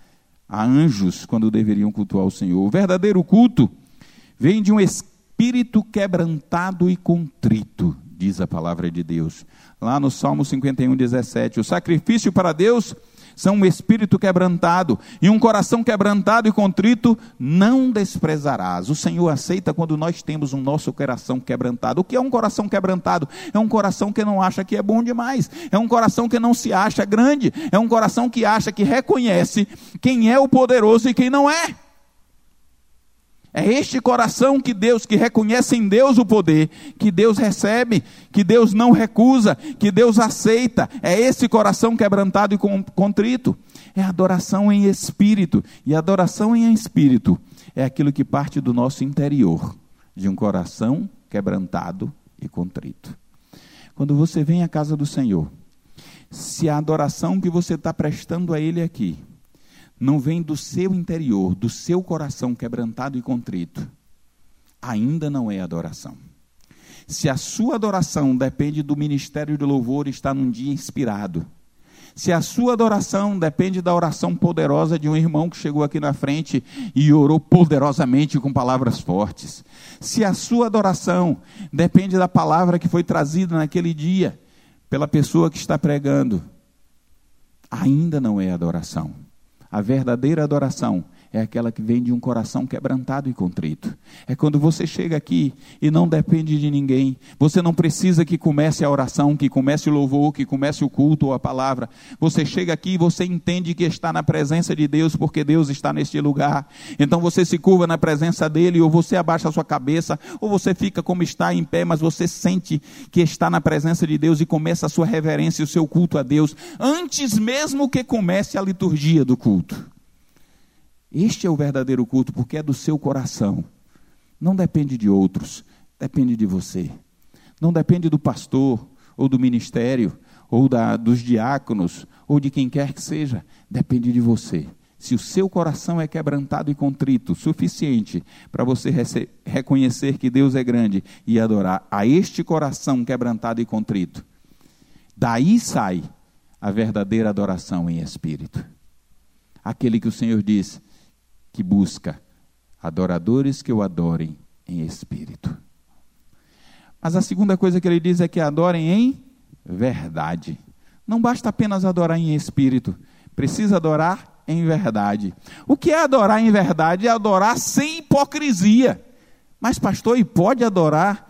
a anjos quando deveriam cultuar o Senhor. O verdadeiro culto vem de um espírito quebrantado e contrito, diz a palavra de Deus. Lá no Salmo 51, 17. O sacrifício para Deus são um espírito quebrantado e um coração quebrantado e contrito não desprezarás. O Senhor aceita quando nós temos um nosso coração quebrantado. O que é um coração quebrantado? É um coração que não acha que é bom demais, é um coração que não se acha grande, é um coração que acha que reconhece quem é o poderoso e quem não é. É este coração que Deus, que reconhece em Deus o poder, que Deus recebe, que Deus não recusa, que Deus aceita. É esse coração quebrantado e contrito. É adoração em espírito. E adoração em espírito é aquilo que parte do nosso interior, de um coração quebrantado e contrito. Quando você vem à casa do Senhor, se a adoração que você está prestando a Ele aqui, não vem do seu interior, do seu coração quebrantado e contrito, ainda não é adoração. Se a sua adoração depende do ministério de louvor está num dia inspirado, se a sua adoração depende da oração poderosa de um irmão que chegou aqui na frente e orou poderosamente com palavras fortes, se a sua adoração depende da palavra que foi trazida naquele dia pela pessoa que está pregando, ainda não é adoração. A verdadeira adoração é aquela que vem de um coração quebrantado e contrito. É quando você chega aqui e não depende de ninguém. Você não precisa que comece a oração, que comece o louvor, que comece o culto ou a palavra. Você chega aqui e você entende que está na presença de Deus, porque Deus está neste lugar. Então você se curva na presença dele, ou você abaixa a sua cabeça, ou você fica como está em pé, mas você sente que está na presença de Deus e começa a sua reverência e o seu culto a Deus, antes mesmo que comece a liturgia do culto. Este é o verdadeiro culto, porque é do seu coração. Não depende de outros, depende de você. Não depende do pastor, ou do ministério, ou da, dos diáconos, ou de quem quer que seja. Depende de você. Se o seu coração é quebrantado e contrito, suficiente para você reconhecer que Deus é grande e adorar a este coração quebrantado e contrito, daí sai a verdadeira adoração em espírito. Aquele que o Senhor diz: que busca adoradores que o adorem em espírito. Mas a segunda coisa que ele diz é que adorem em verdade. Não basta apenas adorar em espírito, precisa adorar em verdade. O que é adorar em verdade? É adorar sem hipocrisia. Mas, pastor, e pode adorar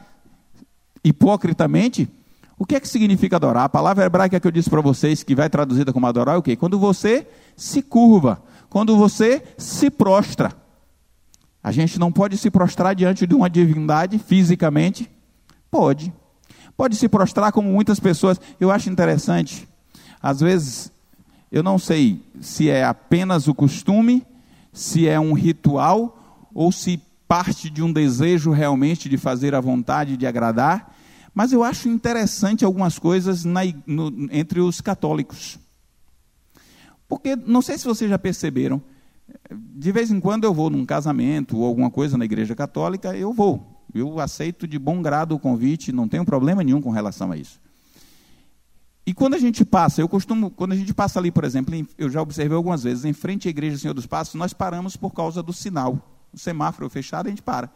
hipocritamente? O que é que significa adorar? A palavra hebraica que eu disse para vocês, que vai traduzida como adorar, é o quê? Quando você se curva, quando você se prostra. A gente não pode se prostrar diante de uma divindade fisicamente? Pode. Pode se prostrar como muitas pessoas. Eu acho interessante. Às vezes, eu não sei se é apenas o costume, se é um ritual, ou se parte de um desejo realmente de fazer a vontade de agradar. Mas eu acho interessante algumas coisas na, no, entre os católicos. Porque, não sei se vocês já perceberam, de vez em quando eu vou num casamento ou alguma coisa na igreja católica, eu vou. Eu aceito de bom grado o convite, não tenho problema nenhum com relação a isso. E quando a gente passa, eu costumo, quando a gente passa ali, por exemplo, eu já observei algumas vezes, em frente à igreja Senhor dos Passos, nós paramos por causa do sinal. O semáforo fechado, a gente para.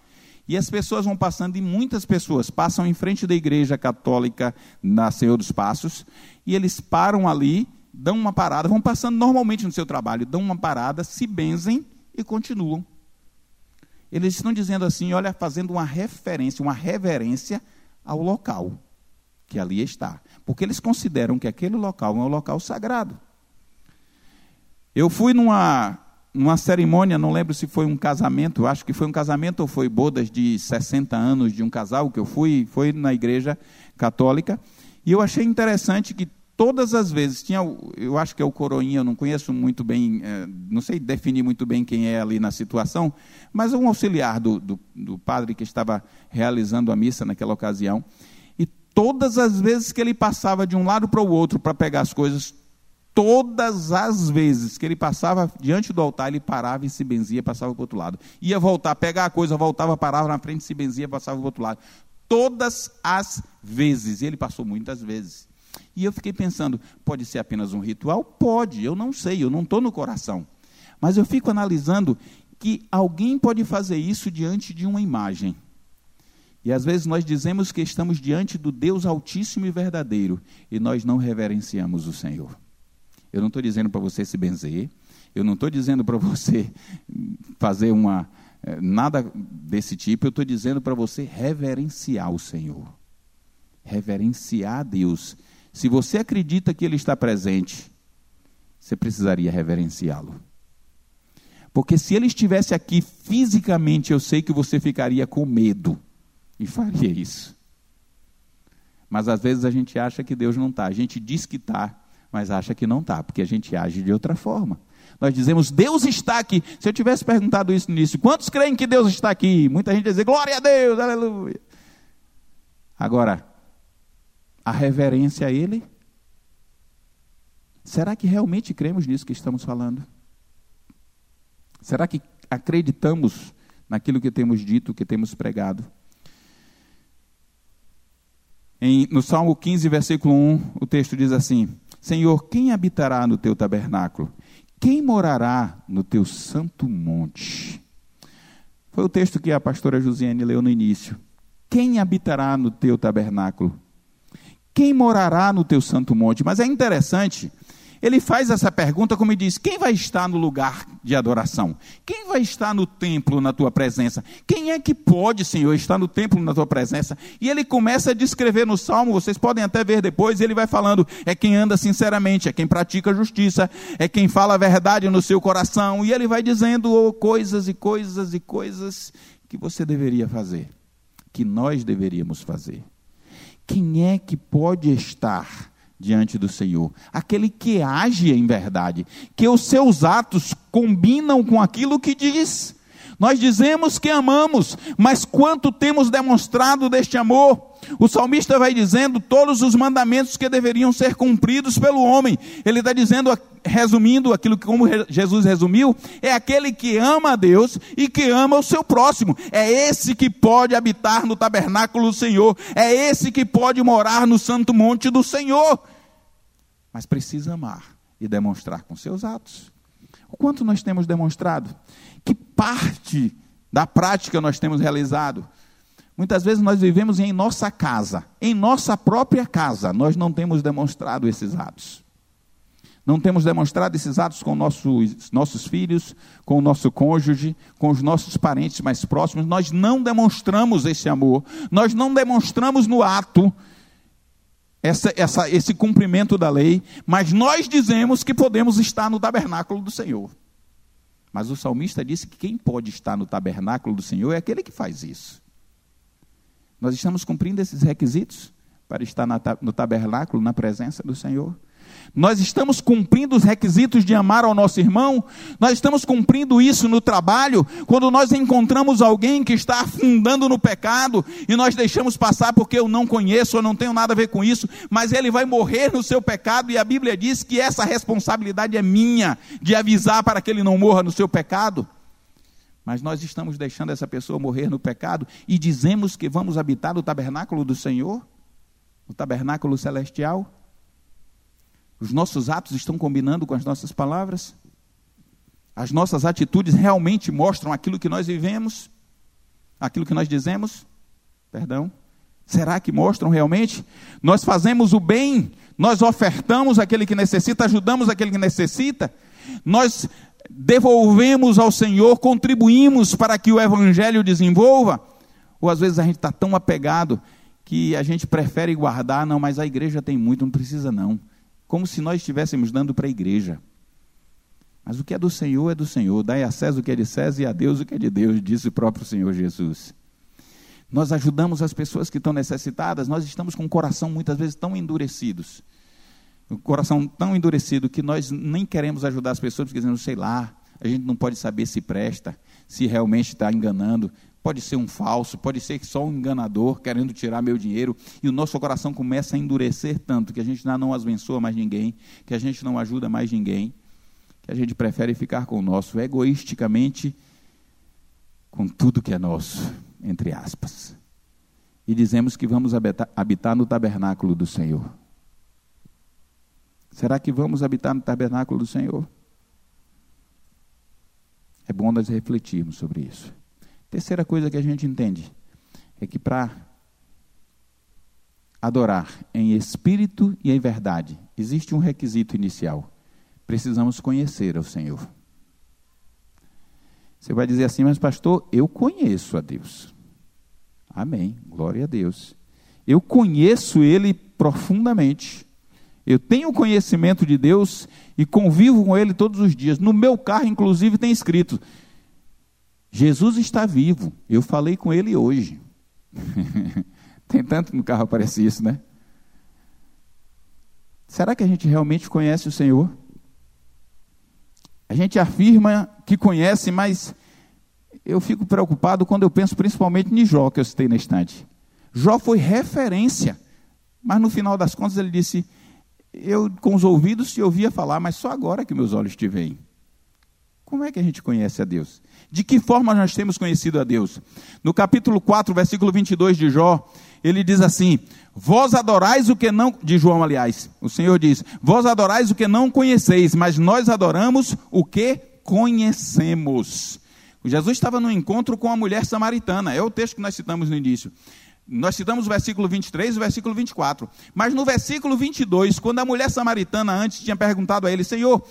E as pessoas vão passando, e muitas pessoas passam em frente da igreja católica na Senhor dos Passos, e eles param ali, dão uma parada, vão passando normalmente no seu trabalho, dão uma parada, se benzem e continuam. Eles estão dizendo assim, olha, fazendo uma referência, uma reverência ao local que ali está. Porque eles consideram que aquele local é um local sagrado. Eu fui numa numa cerimônia, não lembro se foi um casamento, acho que foi um casamento ou foi bodas de 60 anos de um casal que eu fui, foi na igreja católica, e eu achei interessante que todas as vezes tinha, eu acho que é o coroinha, eu não conheço muito bem, é, não sei definir muito bem quem é ali na situação, mas um auxiliar do, do, do padre que estava realizando a missa naquela ocasião, e todas as vezes que ele passava de um lado para o outro para pegar as coisas, todas as vezes que ele passava diante do altar, ele parava e se benzia, passava para o outro lado. Ia voltar, pegar a coisa, voltava, parava na frente, se benzia, passava para o outro lado. Todas as vezes. E ele passou muitas vezes. E eu fiquei pensando, pode ser apenas um ritual? Pode, eu não sei, eu não estou no coração. Mas eu fico analisando que alguém pode fazer isso diante de uma imagem. E às vezes nós dizemos que estamos diante do Deus Altíssimo e Verdadeiro e nós não reverenciamos o Senhor. Eu não estou dizendo para você se benzer, eu não estou dizendo para você fazer uma eh, nada desse tipo, eu estou dizendo para você reverenciar o Senhor. Reverenciar Deus. Se você acredita que Ele está presente, você precisaria reverenciá-lo. Porque se Ele estivesse aqui fisicamente, eu sei que você ficaria com medo e faria isso. Mas às vezes a gente acha que Deus não está. A gente diz que está, mas acha que não está, porque a gente age de outra forma. Nós dizemos, Deus está aqui. Se eu tivesse perguntado isso no início, quantos creem que Deus está aqui? Muita gente dizer, glória a Deus, aleluia. Agora, a reverência a Ele, será que realmente cremos nisso que estamos falando? Será que acreditamos naquilo que temos dito, que temos pregado? Em, no Salmo 15, versículo 1, o texto diz assim: Senhor, quem habitará no teu tabernáculo? Quem morará no teu santo monte? Foi o texto que a pastora Josiane leu no início. Quem habitará no teu tabernáculo? Quem morará no teu santo monte? Mas é interessante ele faz essa pergunta como ele diz: quem vai estar no lugar de adoração? Quem vai estar no templo na tua presença? Quem é que pode, Senhor, estar no templo na tua presença? E ele começa a descrever no salmo, vocês podem até ver depois, ele vai falando: é quem anda sinceramente, é quem pratica justiça, é quem fala a verdade no seu coração. E ele vai dizendo oh, coisas e coisas e coisas que você deveria fazer, que nós deveríamos fazer. Quem é que pode estar diante do Senhor. Aquele que age em verdade, que os seus atos combinam com aquilo que diz. Nós dizemos que amamos, mas quanto temos demonstrado deste amor? O salmista vai dizendo todos os mandamentos que deveriam ser cumpridos pelo homem. Ele está dizendo, resumindo aquilo que como Jesus resumiu, é aquele que ama a Deus e que ama o seu próximo. É esse que pode habitar no tabernáculo do Senhor. É esse que pode morar no santo monte do Senhor. Mas precisa amar e demonstrar com seus atos. O quanto nós temos demonstrado? Que parte da prática nós temos realizado? Muitas vezes nós vivemos em nossa casa, em nossa própria casa, nós não temos demonstrado esses atos. Não temos demonstrado esses atos com nossos, nossos filhos, com o nosso cônjuge, com os nossos parentes mais próximos. Nós não demonstramos esse amor. Nós não demonstramos no ato essa, essa, esse cumprimento da lei, mas nós dizemos que podemos estar no tabernáculo do Senhor. Mas o salmista disse que quem pode estar no tabernáculo do Senhor é aquele que faz isso. Nós estamos cumprindo esses requisitos para estar no tabernáculo, na presença do Senhor? Nós estamos cumprindo os requisitos de amar ao nosso irmão, nós estamos cumprindo isso no trabalho, quando nós encontramos alguém que está afundando no pecado e nós deixamos passar porque eu não conheço, eu não tenho nada a ver com isso, mas ele vai morrer no seu pecado e a Bíblia diz que essa responsabilidade é minha de avisar para que ele não morra no seu pecado. Mas nós estamos deixando essa pessoa morrer no pecado e dizemos que vamos habitar no tabernáculo do Senhor, o tabernáculo celestial. Os nossos atos estão combinando com as nossas palavras? As nossas atitudes realmente mostram aquilo que nós vivemos? Aquilo que nós dizemos? Perdão. Será que mostram realmente? Nós fazemos o bem, nós ofertamos aquele que necessita, ajudamos aquele que necessita, nós devolvemos ao Senhor, contribuímos para que o Evangelho desenvolva, ou às vezes a gente está tão apegado que a gente prefere guardar, não, mas a igreja tem muito, não precisa não como se nós estivéssemos dando para a igreja. Mas o que é do Senhor é do Senhor. Dai a César o que é de César e a Deus o que é de Deus, disse o próprio Senhor Jesus. Nós ajudamos as pessoas que estão necessitadas, nós estamos com o coração muitas vezes tão endurecidos. O coração tão endurecido que nós nem queremos ajudar as pessoas, porque dizendo, sei lá, a gente não pode saber se presta, se realmente está enganando pode ser um falso, pode ser só um enganador querendo tirar meu dinheiro, e o nosso coração começa a endurecer tanto que a gente não abençoa mais ninguém, que a gente não ajuda mais ninguém, que a gente prefere ficar com o nosso egoisticamente com tudo que é nosso, entre aspas. E dizemos que vamos habitar, no tabernáculo do Senhor. Será que vamos habitar no tabernáculo do Senhor? É bom nós refletirmos sobre isso. Terceira coisa que a gente entende é que para adorar em espírito e em verdade, existe um requisito inicial. Precisamos conhecer ao Senhor. Você vai dizer assim, mas pastor, eu conheço a Deus. Amém. Glória a Deus. Eu conheço Ele profundamente. Eu tenho conhecimento de Deus e convivo com Ele todos os dias. No meu carro, inclusive, tem escrito: Jesus está vivo. Eu falei com ele hoje. Tem tanto no carro aparece isso, né? Será que a gente realmente conhece o Senhor? A gente afirma que conhece, mas eu fico preocupado quando eu penso principalmente em Jó, que eu citei na estante. Jó foi referência, mas no final das contas ele disse: Eu com os ouvidos te ouvia falar, mas só agora que meus olhos te veem. Como é que a gente conhece a Deus? De que forma nós temos conhecido a Deus? No capítulo 4, versículo 22 de Jó, ele diz assim: Vós adorais o que não. De João, aliás, o Senhor diz: Vós adorais o que não conheceis, mas nós adoramos o que conhecemos. Jesus estava no encontro com a mulher samaritana, é o texto que nós citamos no início. Nós citamos o versículo 23 e o versículo 24. Mas no versículo 22, quando a mulher samaritana antes tinha perguntado a ele: Senhor,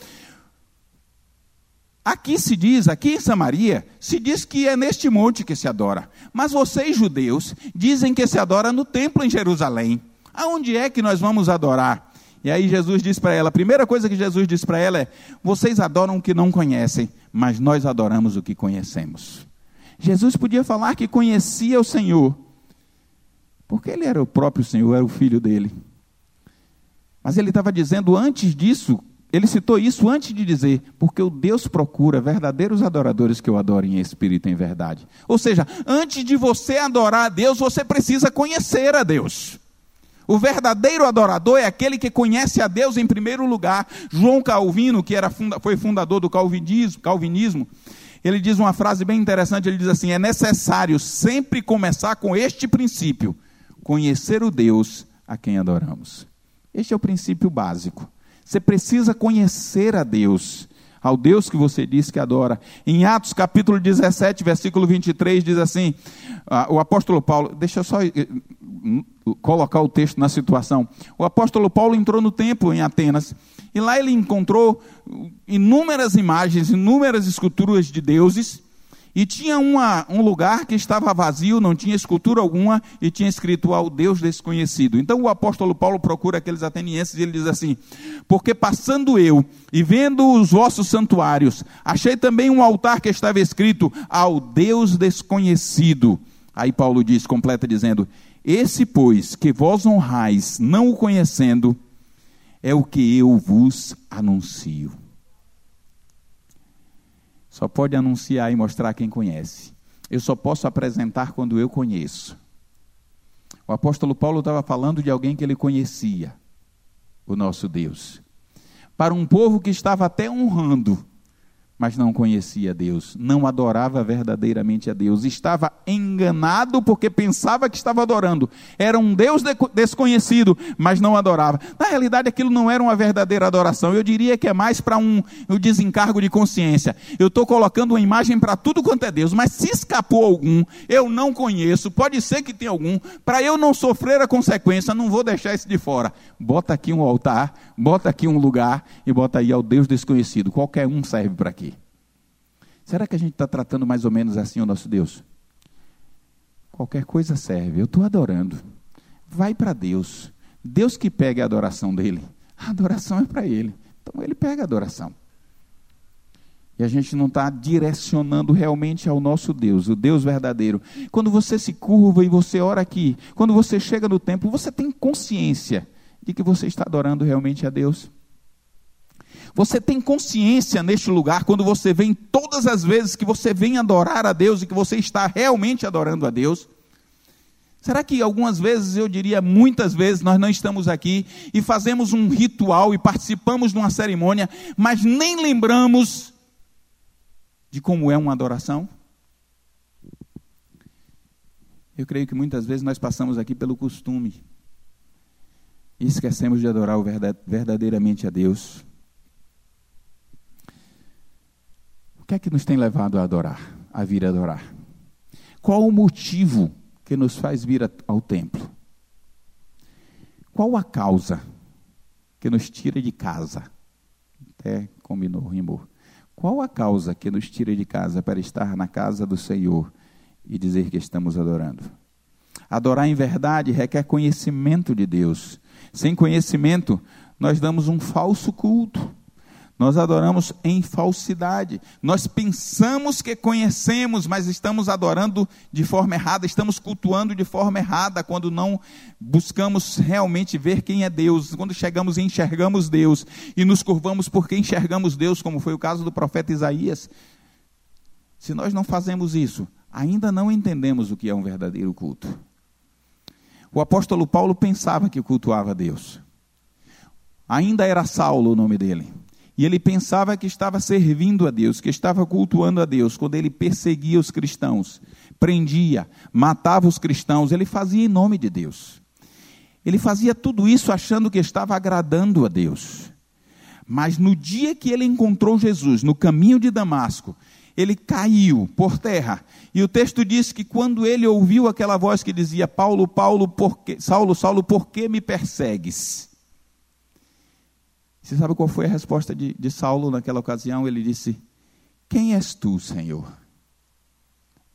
Aqui se diz, aqui em Samaria, se diz que é neste monte que se adora. Mas vocês, judeus, dizem que se adora no templo em Jerusalém. Aonde é que nós vamos adorar? E aí Jesus diz para ela, a primeira coisa que Jesus diz para ela é: vocês adoram o que não conhecem, mas nós adoramos o que conhecemos. Jesus podia falar que conhecia o Senhor, porque ele era o próprio Senhor, era o filho dele. Mas ele estava dizendo antes disso, ele citou isso antes de dizer, porque o Deus procura verdadeiros adoradores que o adorem em espírito e em verdade. Ou seja, antes de você adorar a Deus, você precisa conhecer a Deus. O verdadeiro adorador é aquele que conhece a Deus em primeiro lugar. João Calvino, que era funda, foi fundador do calvinismo, calvinismo, ele diz uma frase bem interessante, ele diz assim: "É necessário sempre começar com este princípio: conhecer o Deus a quem adoramos". Este é o princípio básico. Você precisa conhecer a Deus. ao Deus que você diz que adora. Em Atos capítulo 17, versículo 23, diz assim: ah, o apóstolo Paulo, deixa eu só eh, colocar o texto na situação. O apóstolo Paulo entrou no templo em Atenas e lá ele encontrou inúmeras imagens, inúmeras esculturas de deuses e tinha uma, um lugar que estava vazio, não tinha escultura alguma, e tinha escrito ao Deus desconhecido. Então o apóstolo Paulo procura aqueles atenienses e ele diz assim: Porque passando eu e vendo os vossos santuários, achei também um altar que estava escrito ao Deus desconhecido. Aí Paulo diz, completa dizendo: Esse, pois, que vós honrais, não o conhecendo, é o que eu vos anuncio só pode anunciar e mostrar quem conhece. Eu só posso apresentar quando eu conheço. O apóstolo Paulo estava falando de alguém que ele conhecia, o nosso Deus. Para um povo que estava até honrando mas não conhecia Deus, não adorava verdadeiramente a Deus, estava enganado porque pensava que estava adorando, era um Deus de desconhecido, mas não adorava. Na realidade, aquilo não era uma verdadeira adoração, eu diria que é mais para um, um desencargo de consciência. Eu estou colocando uma imagem para tudo quanto é Deus, mas se escapou algum, eu não conheço, pode ser que tenha algum, para eu não sofrer a consequência, não vou deixar isso de fora. Bota aqui um altar, bota aqui um lugar e bota aí ao Deus desconhecido, qualquer um serve para quê? Será que a gente está tratando mais ou menos assim o nosso Deus? Qualquer coisa serve, eu estou adorando. Vai para Deus. Deus que pega a adoração dele. A adoração é para ele. Então ele pega a adoração. E a gente não está direcionando realmente ao nosso Deus, o Deus verdadeiro. Quando você se curva e você ora aqui, quando você chega no templo, você tem consciência de que você está adorando realmente a Deus. Você tem consciência neste lugar, quando você vem todas as vezes que você vem adorar a Deus e que você está realmente adorando a Deus? Será que algumas vezes, eu diria muitas vezes, nós não estamos aqui e fazemos um ritual e participamos de uma cerimônia, mas nem lembramos de como é uma adoração? Eu creio que muitas vezes nós passamos aqui pelo costume e esquecemos de adorar verdadeiramente a Deus. O que é que nos tem levado a adorar, a vir adorar? Qual o motivo que nos faz vir ao templo? Qual a causa que nos tira de casa? Até combinou, rimou. Qual a causa que nos tira de casa para estar na casa do Senhor e dizer que estamos adorando? Adorar em verdade requer conhecimento de Deus. Sem conhecimento, nós damos um falso culto. Nós adoramos em falsidade. Nós pensamos que conhecemos, mas estamos adorando de forma errada, estamos cultuando de forma errada quando não buscamos realmente ver quem é Deus. Quando chegamos e enxergamos Deus e nos curvamos porque enxergamos Deus, como foi o caso do profeta Isaías. Se nós não fazemos isso, ainda não entendemos o que é um verdadeiro culto. O apóstolo Paulo pensava que cultuava Deus. Ainda era Saulo o nome dele. E ele pensava que estava servindo a Deus, que estava cultuando a Deus, quando ele perseguia os cristãos, prendia, matava os cristãos, ele fazia em nome de Deus. Ele fazia tudo isso achando que estava agradando a Deus. Mas no dia que ele encontrou Jesus, no caminho de Damasco, ele caiu por terra. E o texto diz que quando ele ouviu aquela voz que dizia: Paulo, Paulo, por que, Saulo, Saulo, por que me persegues? Você sabe qual foi a resposta de, de Saulo naquela ocasião? Ele disse: Quem és tu, Senhor?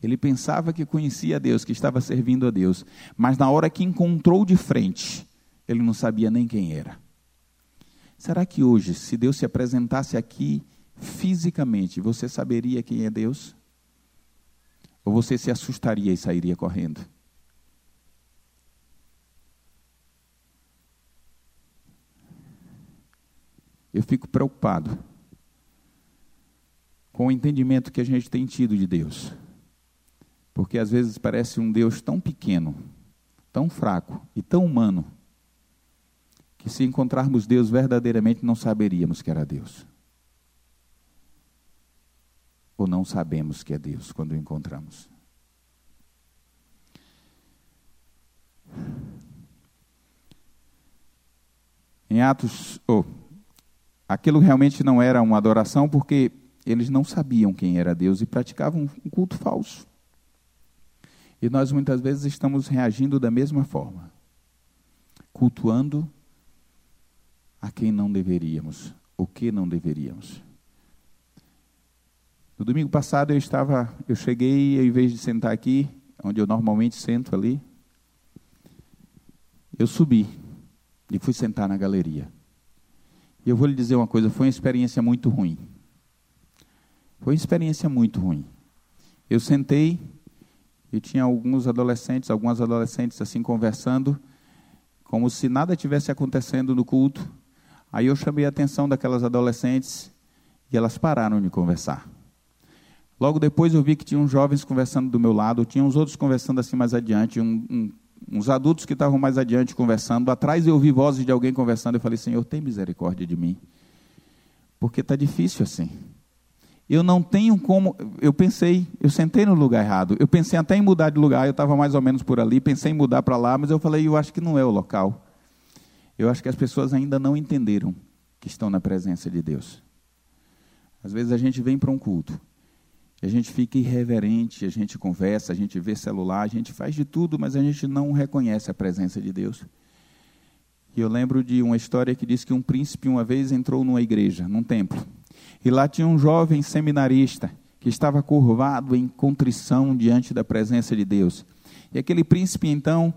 Ele pensava que conhecia Deus, que estava servindo a Deus, mas na hora que encontrou de frente, ele não sabia nem quem era. Será que hoje, se Deus se apresentasse aqui fisicamente, você saberia quem é Deus? Ou você se assustaria e sairia correndo? Eu fico preocupado com o entendimento que a gente tem tido de Deus. Porque às vezes parece um Deus tão pequeno, tão fraco e tão humano, que se encontrarmos Deus verdadeiramente não saberíamos que era Deus. Ou não sabemos que é Deus quando o encontramos. Em Atos, oh, aquilo realmente não era uma adoração, porque eles não sabiam quem era Deus e praticavam um culto falso. E nós muitas vezes estamos reagindo da mesma forma, cultuando a quem não deveríamos, o que não deveríamos. No domingo passado eu estava, eu cheguei, em vez de sentar aqui, onde eu normalmente sento ali, eu subi e fui sentar na galeria. E eu vou lhe dizer uma coisa, foi uma experiência muito ruim. Foi uma experiência muito ruim. Eu sentei e tinha alguns adolescentes, algumas adolescentes assim conversando, como se nada tivesse acontecendo no culto. Aí eu chamei a atenção daquelas adolescentes e elas pararam de conversar. Logo depois eu vi que tinha uns jovens conversando do meu lado, tinha uns outros conversando assim mais adiante, um, um, uns adultos que estavam mais adiante conversando. Atrás eu ouvi vozes de alguém conversando. Eu falei, Senhor, tem misericórdia de mim. Porque está difícil assim eu não tenho como. Eu pensei, eu sentei no lugar errado. Eu pensei até em mudar de lugar, eu estava mais ou menos por ali, pensei em mudar para lá, mas eu falei, eu acho que não é o local. Eu acho que as pessoas ainda não entenderam que estão na presença de Deus. Às vezes a gente vem para um culto, a gente fica irreverente, a gente conversa, a gente vê celular, a gente faz de tudo, mas a gente não reconhece a presença de Deus. E eu lembro de uma história que diz que um príncipe uma vez entrou numa igreja, num templo. E lá tinha um jovem seminarista que estava curvado em contrição diante da presença de Deus. E aquele príncipe, então,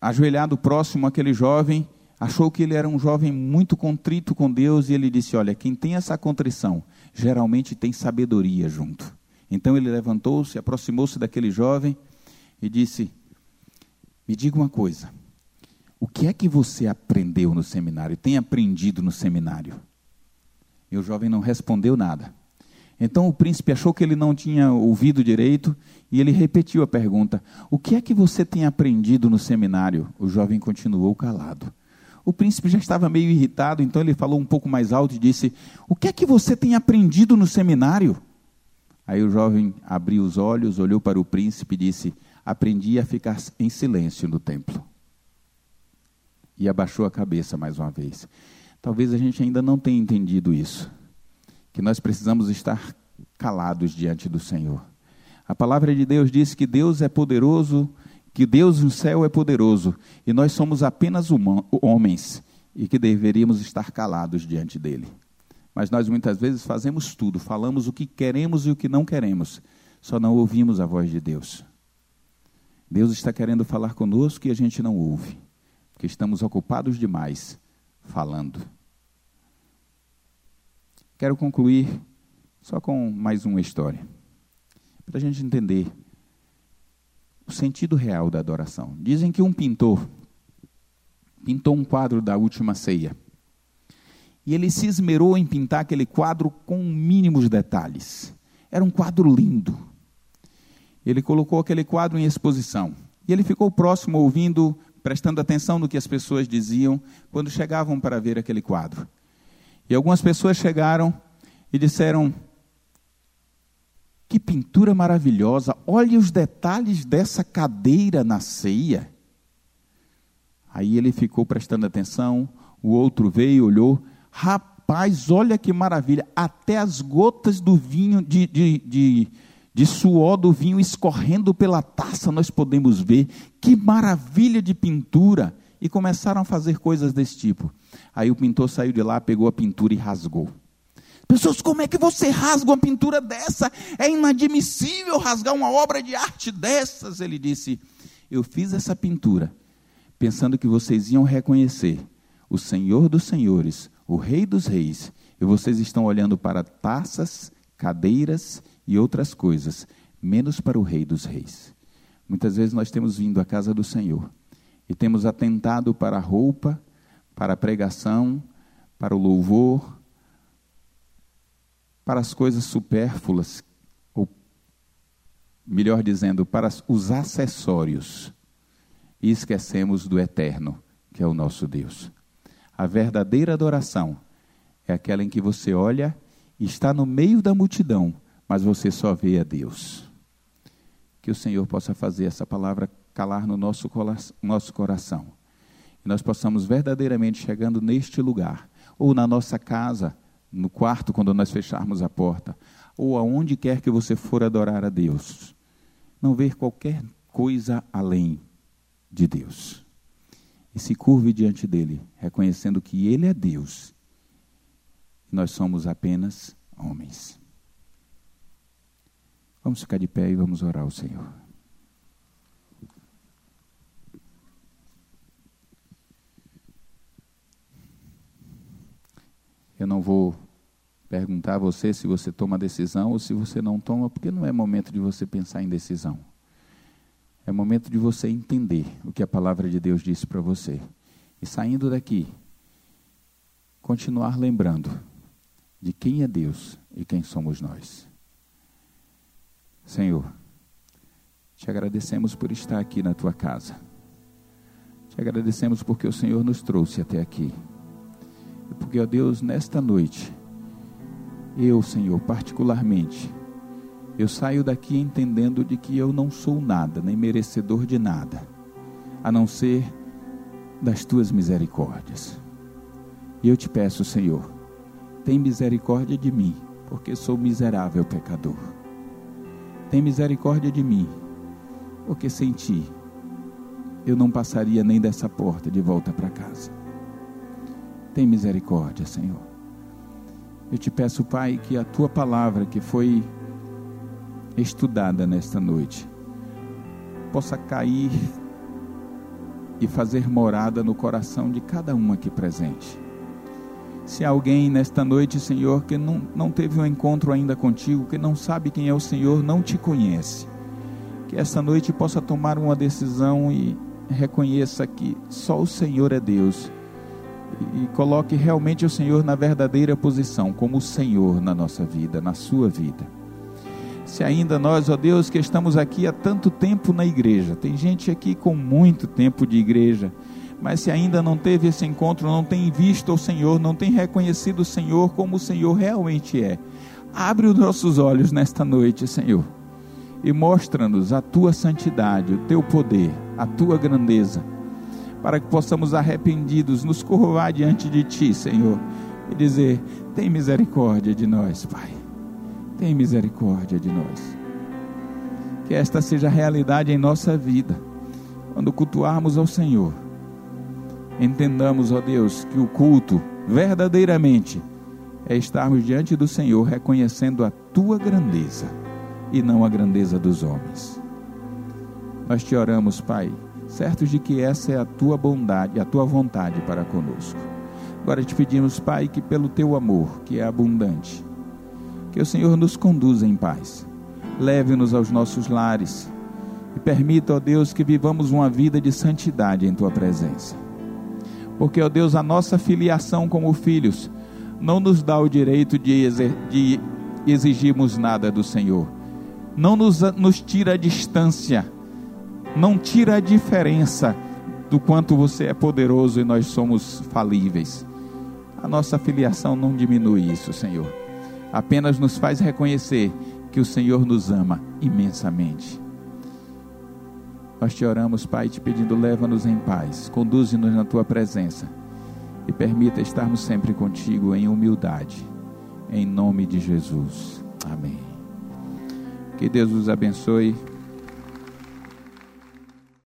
ajoelhado próximo àquele jovem, achou que ele era um jovem muito contrito com Deus e ele disse: Olha, quem tem essa contrição geralmente tem sabedoria junto. Então ele levantou-se, aproximou-se daquele jovem e disse: Me diga uma coisa, o que é que você aprendeu no seminário, tem aprendido no seminário? E o jovem não respondeu nada. Então o príncipe achou que ele não tinha ouvido direito e ele repetiu a pergunta: O que é que você tem aprendido no seminário? O jovem continuou calado. O príncipe já estava meio irritado, então ele falou um pouco mais alto e disse: O que é que você tem aprendido no seminário? Aí o jovem abriu os olhos, olhou para o príncipe e disse: Aprendi a ficar em silêncio no templo. E abaixou a cabeça mais uma vez. Talvez a gente ainda não tenha entendido isso, que nós precisamos estar calados diante do Senhor. A palavra de Deus diz que Deus é poderoso, que Deus no céu é poderoso, e nós somos apenas homens e que deveríamos estar calados diante dele. Mas nós muitas vezes fazemos tudo, falamos o que queremos e o que não queremos, só não ouvimos a voz de Deus. Deus está querendo falar conosco e a gente não ouve, porque estamos ocupados demais falando. Quero concluir só com mais uma história, para a gente entender o sentido real da adoração. Dizem que um pintor pintou um quadro da última ceia. E ele se esmerou em pintar aquele quadro com mínimos detalhes. Era um quadro lindo. Ele colocou aquele quadro em exposição. E ele ficou próximo ouvindo prestando atenção no que as pessoas diziam quando chegavam para ver aquele quadro. E algumas pessoas chegaram e disseram: Que pintura maravilhosa! Olhe os detalhes dessa cadeira na ceia. Aí ele ficou prestando atenção, o outro veio, olhou. Rapaz, olha que maravilha! Até as gotas do vinho, de, de, de de suor do vinho escorrendo pela taça, nós podemos ver que maravilha de pintura. E começaram a fazer coisas desse tipo. Aí o pintor saiu de lá, pegou a pintura e rasgou. Pessoas, como é que você rasga uma pintura dessa? É inadmissível rasgar uma obra de arte dessas. Ele disse: Eu fiz essa pintura pensando que vocês iam reconhecer o Senhor dos Senhores, o Rei dos Reis, e vocês estão olhando para taças, cadeiras e outras coisas, menos para o Rei dos Reis. Muitas vezes nós temos vindo à casa do Senhor e temos atentado para a roupa, para a pregação, para o louvor, para as coisas supérfluas, ou melhor dizendo, para os acessórios, e esquecemos do eterno, que é o nosso Deus. A verdadeira adoração é aquela em que você olha e está no meio da multidão mas você só vê a Deus. Que o Senhor possa fazer essa palavra calar no nosso, nosso coração. E nós possamos verdadeiramente, chegando neste lugar, ou na nossa casa, no quarto, quando nós fecharmos a porta, ou aonde quer que você for adorar a Deus, não ver qualquer coisa além de Deus. E se curve diante dele, reconhecendo que ele é Deus e nós somos apenas homens. Vamos ficar de pé e vamos orar ao Senhor. Eu não vou perguntar a você se você toma decisão ou se você não toma, porque não é momento de você pensar em decisão. É momento de você entender o que a palavra de Deus disse para você. E saindo daqui, continuar lembrando de quem é Deus e quem somos nós. Senhor, te agradecemos por estar aqui na tua casa. Te agradecemos porque o Senhor nos trouxe até aqui. Porque, ó Deus, nesta noite, eu, Senhor, particularmente, eu saio daqui entendendo de que eu não sou nada, nem merecedor de nada, a não ser das tuas misericórdias. E eu te peço, Senhor, tem misericórdia de mim, porque sou miserável pecador. Tem misericórdia de mim, porque sem ti eu não passaria nem dessa porta de volta para casa. Tem misericórdia, Senhor. Eu te peço, Pai, que a tua palavra que foi estudada nesta noite possa cair e fazer morada no coração de cada um aqui presente. Se alguém nesta noite, Senhor, que não, não teve um encontro ainda contigo, que não sabe quem é o Senhor, não te conhece, que esta noite possa tomar uma decisão e reconheça que só o Senhor é Deus e coloque realmente o Senhor na verdadeira posição, como o Senhor na nossa vida, na sua vida. Se ainda nós, ó Deus, que estamos aqui há tanto tempo na igreja, tem gente aqui com muito tempo de igreja, mas se ainda não teve esse encontro, não tem visto o Senhor, não tem reconhecido o Senhor como o Senhor realmente é, abre os nossos olhos nesta noite, Senhor, e mostra-nos a tua santidade, o teu poder, a tua grandeza, para que possamos arrependidos nos curvar diante de ti, Senhor, e dizer: tem misericórdia de nós, Pai, tem misericórdia de nós. Que esta seja a realidade em nossa vida, quando cultuarmos ao Senhor entendamos, ó Deus, que o culto verdadeiramente é estarmos diante do Senhor reconhecendo a tua grandeza e não a grandeza dos homens. Nós te oramos, Pai, certos de que essa é a tua bondade, a tua vontade para conosco. Agora te pedimos, Pai, que pelo teu amor, que é abundante, que o Senhor nos conduza em paz. Leve-nos aos nossos lares e permita, ó Deus, que vivamos uma vida de santidade em tua presença porque, ó Deus, a nossa filiação como filhos não nos dá o direito de, exigirmos nada do Senhor, não nos, nos tira a distância, não tira a diferença do quanto você é poderoso e nós somos falíveis. A nossa filiação não diminui isso, Senhor. Apenas nos faz reconhecer que o Senhor nos ama imensamente. Nós te oramos, Pai, te pedindo, leva-nos em paz, conduze-nos na tua presença e permita estarmos sempre contigo em humildade, em nome de Jesus. Amém. Que Deus os abençoe.